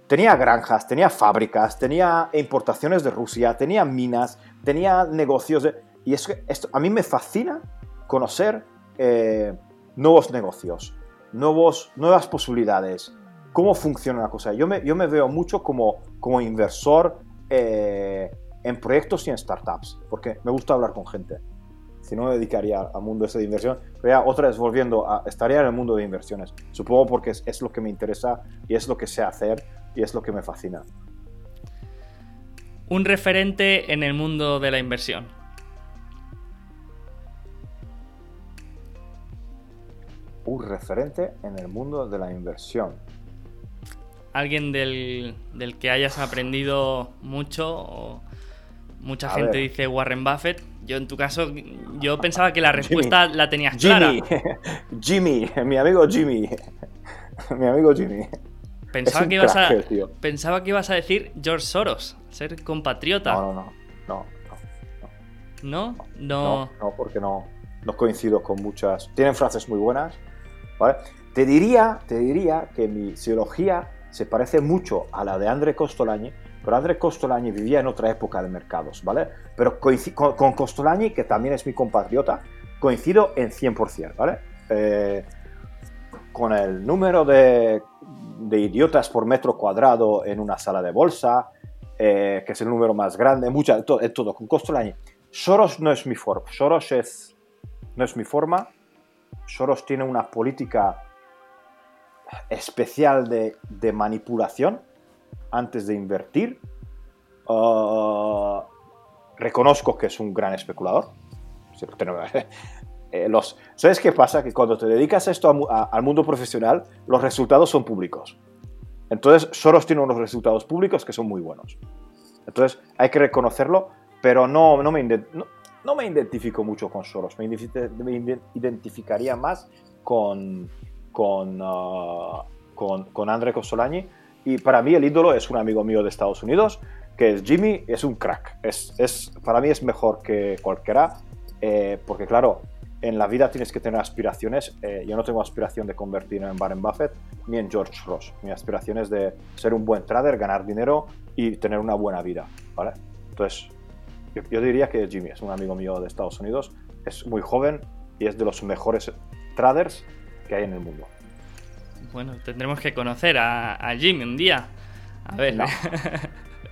Tenía granjas, tenía fábricas, tenía importaciones de Rusia, tenía minas, tenía negocios. y es que esto, a mí me fascina conocer eh, nuevos negocios, nuevos, nuevas posibilidades, cómo funciona la cosa. Yo me, yo me veo mucho como, como inversor eh, en proyectos y en startups, porque me gusta hablar con gente si no me dedicaría al mundo ese de inversión. Pero ya otra vez volviendo, a, estaría en el mundo de inversiones. Supongo porque es, es, lo que me interesa y es lo que sé hacer y es lo que me fascina. Un referente en el mundo de la inversión. Un referente en el mundo de la inversión. Alguien del, del que hayas aprendido mucho o mucha gente dice Warren Buffett yo en tu caso, yo pensaba que la respuesta la tenías clara. Jimmy, mi amigo Jimmy. mi amigo Jimmy. Pensaba que, ibas a, pensaba que ibas a decir George Soros, ser compatriota. No, no, no. No, no. ¿No? No, no, porque no, no coincido con muchas. Tienen frases muy buenas. ¿vale? Te diría, te diría que mi psicología se parece mucho a la de André Costolani, pero André Costolani vivía en otra época de mercados, ¿vale? Pero con, con Costolani, que también es mi compatriota, coincido en 100%, ¿vale? Eh, con el número de, idiotas por metro cuadrado en una sala de bolsa, eh, que es el número más grande, mucha, todo, todo, con Costolani. Soros no es mi forma, Soros es, no es mi forma, Soros tiene una política especial de manipulación antes de invertir. Ah, reconozco que es un gran especulador. Eh, los, ¿Sabes qué pasa? Que cuando te dedicas a esto al mundo profesional, los resultados son públicos. Entonces, Soros tiene unos resultados públicos que son muy buenos. Entonces, hay que reconocerlo, pero no, no, me, no, me identifico mucho con Soros. Me, identificaría más con, con, uh, con, con André Costolani, y para mí el ídolo es un amigo mío de Estados Unidos, que es Jimmy, es un crack. Es, es para mí es mejor que cualquiera, eh, porque claro, en la vida tienes que tener aspiraciones. Eh, yo no tengo aspiración de convertirme en Warren Buffett ni en George Ross. Mi aspiración es de ser un buen trader, ganar dinero y tener una buena vida. ¿vale? Entonces, yo, yo diría que Jimmy es un amigo mío de Estados Unidos, es muy joven y es de los mejores traders que hay en el mundo. Bueno, tendremos que conocer a, Jimmy un día. A ver. No.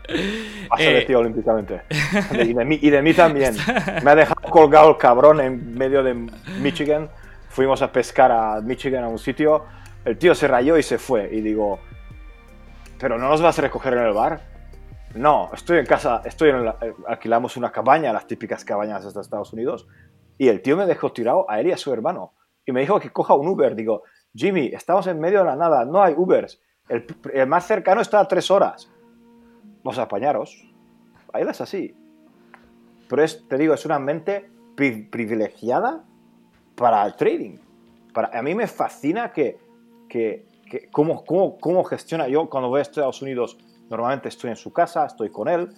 Va eh, olímpicamente. Y de, mí, y de mí también. Me ha dejado colgado el cabrón en medio de Michigan. Fuimos a pescar a Michigan a un sitio. El tío se rayó y se fue. Y digo, ¿pero no nos vas a recoger en el bar? No, estoy en casa, estoy en eh, alquilamos una cabaña, las típicas cabañas de Estados Unidos. Y el tío me dejó tirado a él y a su hermano. Y me dijo que coja un Uber. Digo, Jimmy, estamos en medio de la nada, no hay Ubers. El, más cercano está a tres horas. Vamos a apañaros. Ahí es así. Pero es, te digo, es una mente privilegiada para el trading. Para, a mí me fascina que que, que cómo, cómo, cómo, gestiona. Yo cuando voy a Estados Unidos, normalmente estoy en su casa, estoy con él,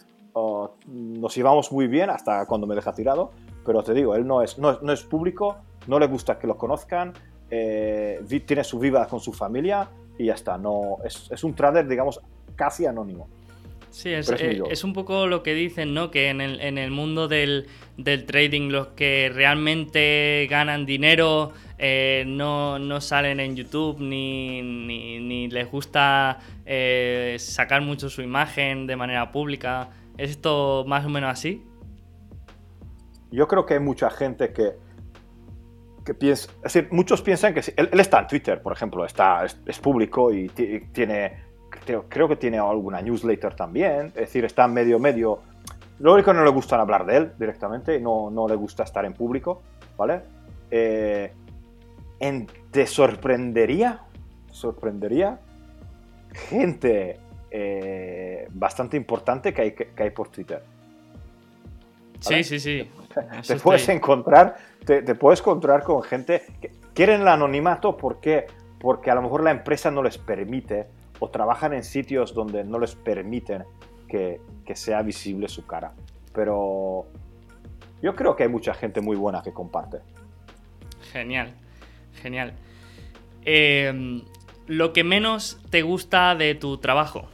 nos llevamos muy bien hasta cuando me deja tirado, pero te digo, él no es, no, no es público, no le gusta que lo conozcan, eh, tiene su vida con su familia y ya está. No, es, es un trader, digamos, casi anónimo. Sí, es, eh, es, un poco lo que dicen, ¿no? Que en el, en el mundo del, del, trading los que realmente ganan dinero eh, no, no, salen en YouTube ni, ni, ni les gusta eh, sacar mucho su imagen de manera pública. ¿Es esto más o menos así? Yo creo que hay mucha gente que, muchos piensan que... Él, él está en Twitter, por ejemplo, está, es, público y tiene creo, que tiene alguna newsletter también, es decir, está medio, medio... Lo único que no le gusta hablar de él directamente, no, no le gusta estar en público, ¿vale? Eh, en, te sorprendería, sorprendería gente eh, bastante importante que hay, que, hay por Twitter. Sí, sí, sí. te puedes encontrar, te, te, puedes encontrar con gente que quieren el anonimato porque, porque a lo mejor la empresa no les permite o trabajan en sitios donde no les permiten que, sea visible su cara. Pero yo creo que hay mucha gente muy buena que comparte. Genial, genial. Em, lo que menos te gusta de tu trabajo.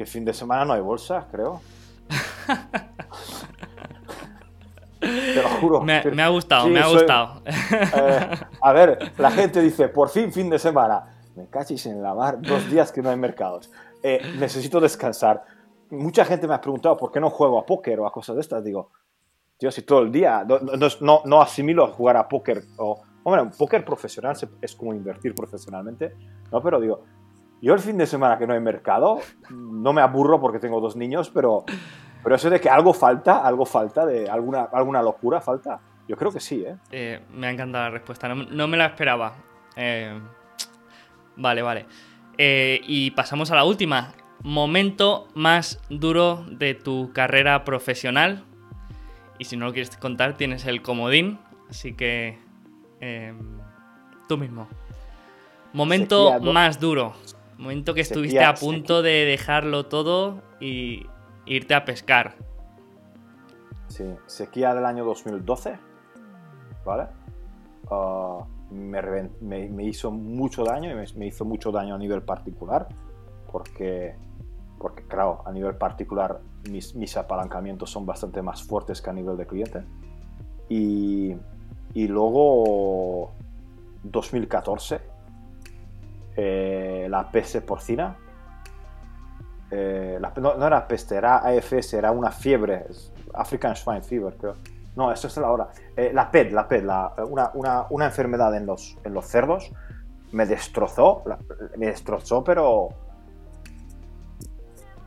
Que fin de semana no hay bolsa, creo. Te lo juro. Me, ha gustado, me ha gustado. Eh, a ver, la gente dice, por fin fin de semana. Me cachis en la mar, dos días que no hay mercados. Eh, necesito descansar. Mucha gente me ha preguntado por qué no juego a póker o a cosas de estas. Digo, tío, si todo el día no, no, no asimilo a jugar a póker. O, hombre, un póker profesional es como invertir profesionalmente. No, pero digo, yo el fin de semana que no hay mercado, no me aburro porque tengo dos niños, pero pero eso de que algo falta, algo falta, de alguna, alguna locura falta. Yo creo que sí, ¿eh? eh me ha encantado la respuesta, no, me la esperaba. Eh, vale, vale. Eh, y pasamos a la última. Momento más duro de tu carrera profesional. Y si no lo quieres contar, tienes el comodín. Así que... tú mismo. Momento más duro. Momento que estuviste a punto de dejarlo todo y irte a pescar. Sí, sequía del año 2012, ¿vale? Ah, me, hizo mucho daño y me, hizo mucho daño a nivel particular, porque, porque claro, a nivel particular mis, mis apalancamientos son bastante más fuertes que a nivel de cliente. Y, y luego 2014, eh, la peste porcina, eh, no, era peste, era AFS, era una fiebre, African Swine Fever, creo. No, eso es la hora. Eh, la PED, la PED, una, enfermedad en los, en los cerdos, me destrozó, me destrozó, pero...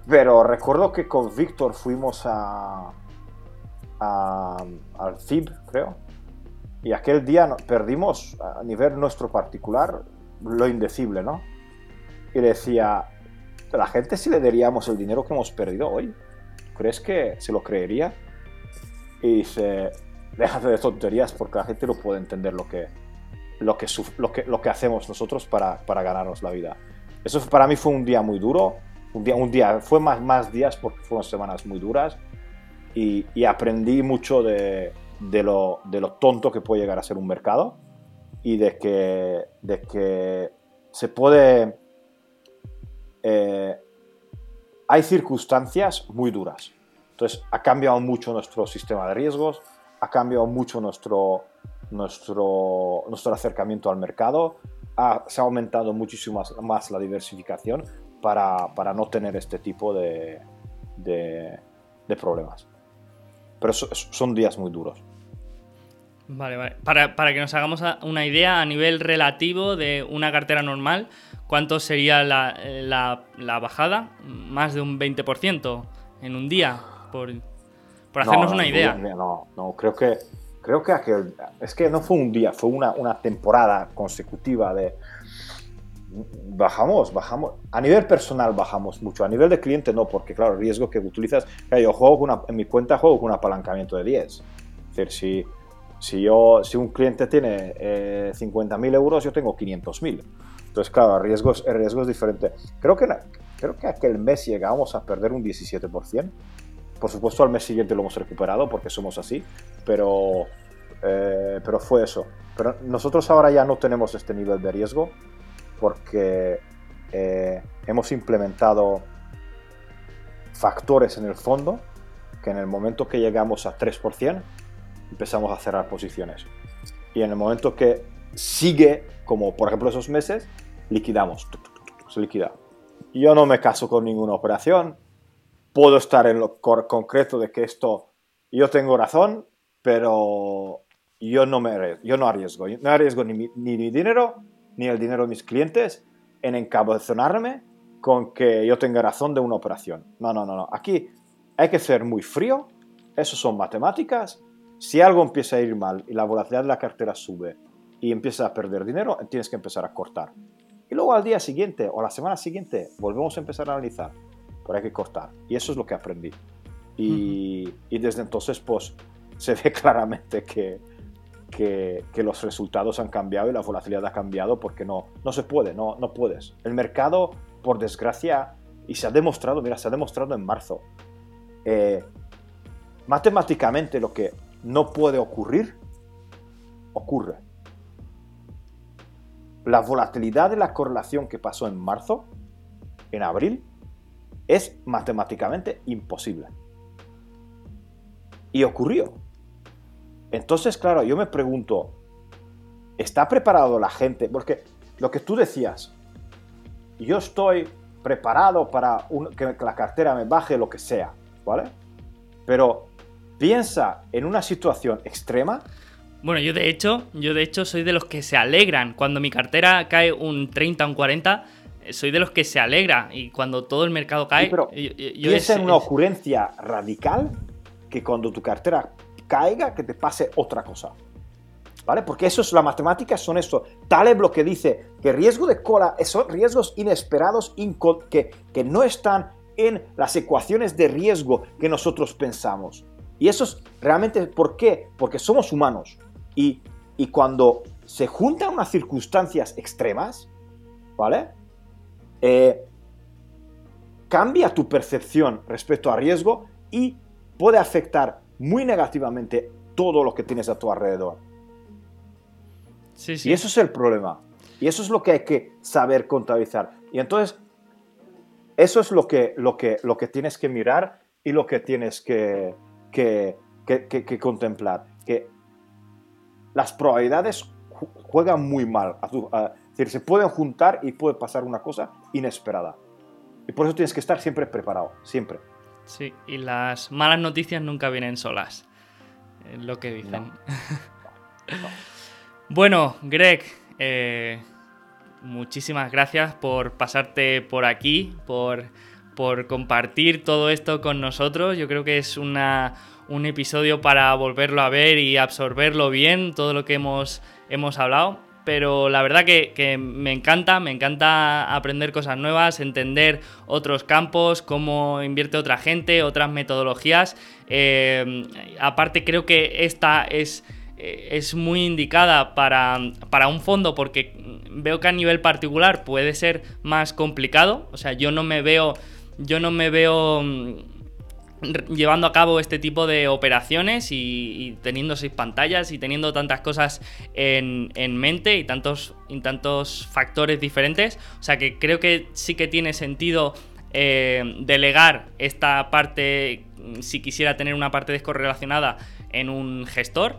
Pero recuerdo que con Víctor fuimos a, al FIB, creo, y aquel día perdimos a nivel nuestro particular lo indecible, ¿no? Y decía, la gente si le daríamos el dinero que hemos perdido hoy, ¿crees que se lo creería? Y dice, déjate de tonterías porque la gente no puede entender lo que, lo que, lo que, lo que hacemos nosotros para, para, ganarnos la vida. Eso para mí fue un día muy duro, un día, un día fue más, más días porque fueron semanas muy duras y, y aprendí mucho de, de, lo, de lo tonto que puede llegar a ser un mercado y de que, de que se puede eh, hay circunstancias muy duras. Entonces, ha cambiado mucho nuestro sistema de riesgos, ha cambiado mucho nuestro, nuestro, nuestro acercamiento al mercado, se ha aumentado muchísimo más, la diversificación para, para, no tener este tipo de, de, problemas. Pero son días muy duros. Vale, vale. Para, para, que nos hagamos una idea a nivel relativo de una cartera normal, ¿Cuánto sería la, bajada? Más de un 20% en un día, por, hacernos una idea. No, no, creo que, creo que aquel, es que no fue un día, fue una, temporada consecutiva de... Bajamos, bajamos. A nivel personal bajamos mucho. A nivel de cliente no, porque claro, el riesgo que utilizas... yo juego con una, en mi cuenta juego con un apalancamiento de 10. Es decir, si, Si, yo, si un cliente tiene eh, 50.000 euros, yo tengo 500.000. Entonces, claro, el riesgo, es, diferente. Creo que, creo que aquel mes llegamos a perder un 17%. Por supuesto, al mes siguiente lo hemos recuperado porque somos así, pero, eh, pero fue eso. Pero nosotros ahora ya no tenemos este nivel de riesgo porque eh, hemos implementado factores en el fondo que en el momento que llegamos a 3% empezamos a cerrar posiciones. Y en el momento que sigue, como por ejemplo esos meses, liquidamos. Se liquida. Yo no me caso con ninguna operación. Puedo estar en lo concreto de que esto, yo tengo razón, pero yo no, me, yo no arriesgo. No arriesgo ni mi, ni mi dinero, ni el dinero de mis clientes en encabezonarme con que yo tenga razón de una operación. No, no, no, no. Aquí hay que ser muy frío. Eso son matemáticas. Si algo empieza a ir mal y la volatilidad de la cartera sube y empieza a perder dinero, tienes que empezar a cortar. Y luego al día siguiente o la semana siguiente volvemos a empezar a analizar. Pero hay que cortar. Y eso es lo que aprendí. Y, y desde entonces, pues, se ve claramente que, que, que, los resultados han cambiado y la volatilidad ha cambiado porque no, no se puede, no, no puedes. El mercado, por desgracia, y se ha demostrado, mira, se ha demostrado en marzo, eh, matemáticamente lo que no puede ocurrir, ocurre. La volatilidad de la correlación que pasó en marzo, en abril, es matemáticamente imposible. Y ocurrió. Entonces, claro, yo me pregunto, ¿está preparado la gente? Porque lo que tú decías, yo estoy preparado para que la cartera me baje lo que sea, ¿vale? Pero piensa en una situación extrema. Bueno, yo de hecho, yo de hecho soy de los que se alegran cuando mi cartera cae un 30, un 40, soy de los que se alegra y cuando todo el mercado cae, sí, pero yo, yo piensa es, en una ocurrencia radical que cuando tu cartera caiga, que te pase otra cosa. ¿Vale? Porque eso es la matemática, son eso. Taleb lo que dice, que riesgo de cola son riesgos inesperados que, que no están en las ecuaciones de riesgo que nosotros pensamos. Y eso es realmente, ¿por qué? Porque somos humanos. Y, y cuando se juntan unas circunstancias extremas, ¿vale? Eh, cambia tu percepción respecto a riesgo y puede afectar muy negativamente todo lo que tienes a tu alrededor. Sí, sí. Y eso es el problema. Y eso es lo que hay que saber contabilizar. Y entonces, eso es lo que, lo que, lo que tienes que mirar y lo que tienes que, que, que, que contemplar. Que las probabilidades juegan muy mal. es decir, se pueden juntar y puede pasar una cosa inesperada. Y por eso tienes que estar siempre preparado, siempre. Sí, y las malas noticias nunca vienen solas. Es lo que dicen. No. No. bueno, Greg, eh, muchísimas gracias por pasarte por aquí, por, por, compartir todo esto con nosotros. Yo creo que es una, un episodio para volverlo a ver y absorberlo bien, todo lo que hemos, hemos hablado pero la verdad que, me encanta, me encanta aprender cosas nuevas, entender otros campos, cómo invierte otra gente, otras metodologías. Eh, aparte creo que esta es, es muy indicada para, para, un fondo porque veo que a nivel particular puede ser más complicado, o sea, yo no me veo... Yo no me veo llevando a cabo este tipo de operaciones y, teniendo seis pantallas y teniendo tantas cosas en, en mente y tantos, tantos factores diferentes. O sea que creo que sí que tiene sentido eh, delegar esta parte, si quisiera tener una parte descorrelacionada, en un gestor.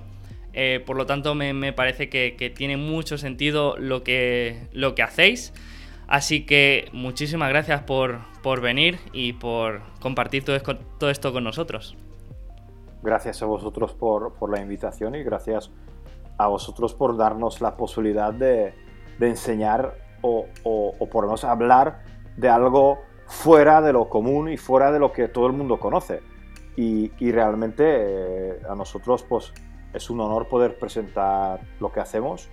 Eh, por lo tanto, me, me parece que, que, tiene mucho sentido lo que, lo que hacéis. Así que muchísimas gracias por, por venir y por compartir todo, esto, con nosotros. Gracias a vosotros por, por, la invitación y gracias a vosotros por darnos la posibilidad de, de enseñar o, o, o, por hablar de algo fuera de lo común y fuera de lo que todo el mundo conoce. Y, y realmente eh, a nosotros pues, es un honor poder presentar lo que hacemos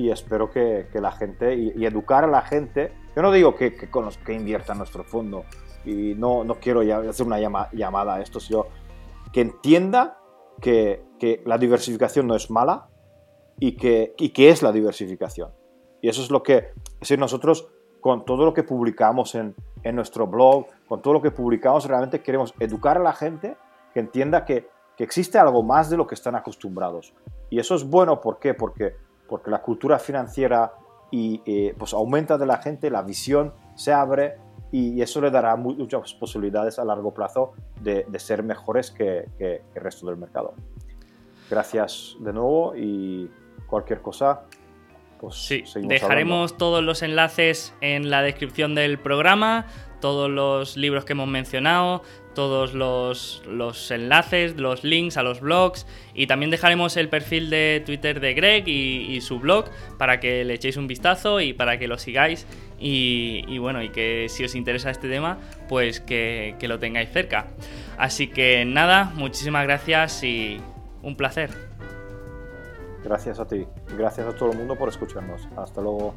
y espero que, que la gente y, educar a la gente. Yo no digo que, que, con los, que invierta en nuestro fondo y no, no quiero hacer una llama, llamada a esto, sino que entienda que que la diversificación no es mala y que, y que es la diversificación. Y eso es lo que, es decir, nosotros con todo lo que publicamos en, en nuestro blog, con todo lo que publicamos, realmente queremos educar a la gente que entienda que, que existe algo más de lo que están acostumbrados. Y eso es bueno, ¿por qué? Porque, porque la cultura financiera y, eh, pues aumenta de la gente, la visión se abre y eso le dará muchas posibilidades a largo plazo de, de ser mejores que, que, que el resto del mercado. Gracias de nuevo y cualquier cosa pues sí, dejaremos todos los enlaces en la descripción del programa, todos los libros que hemos mencionado, todos los, los, enlaces, los links a los blogs y también dejaremos el perfil de Twitter de Greg y, su blog para que le echéis un vistazo y para que lo sigáis y, bueno, y que si os interesa este tema, pues que, que lo tengáis cerca. Así que nada, muchísimas gracias y un placer. Gracias a ti. Gracias a todo el mundo por escucharnos. Hasta luego.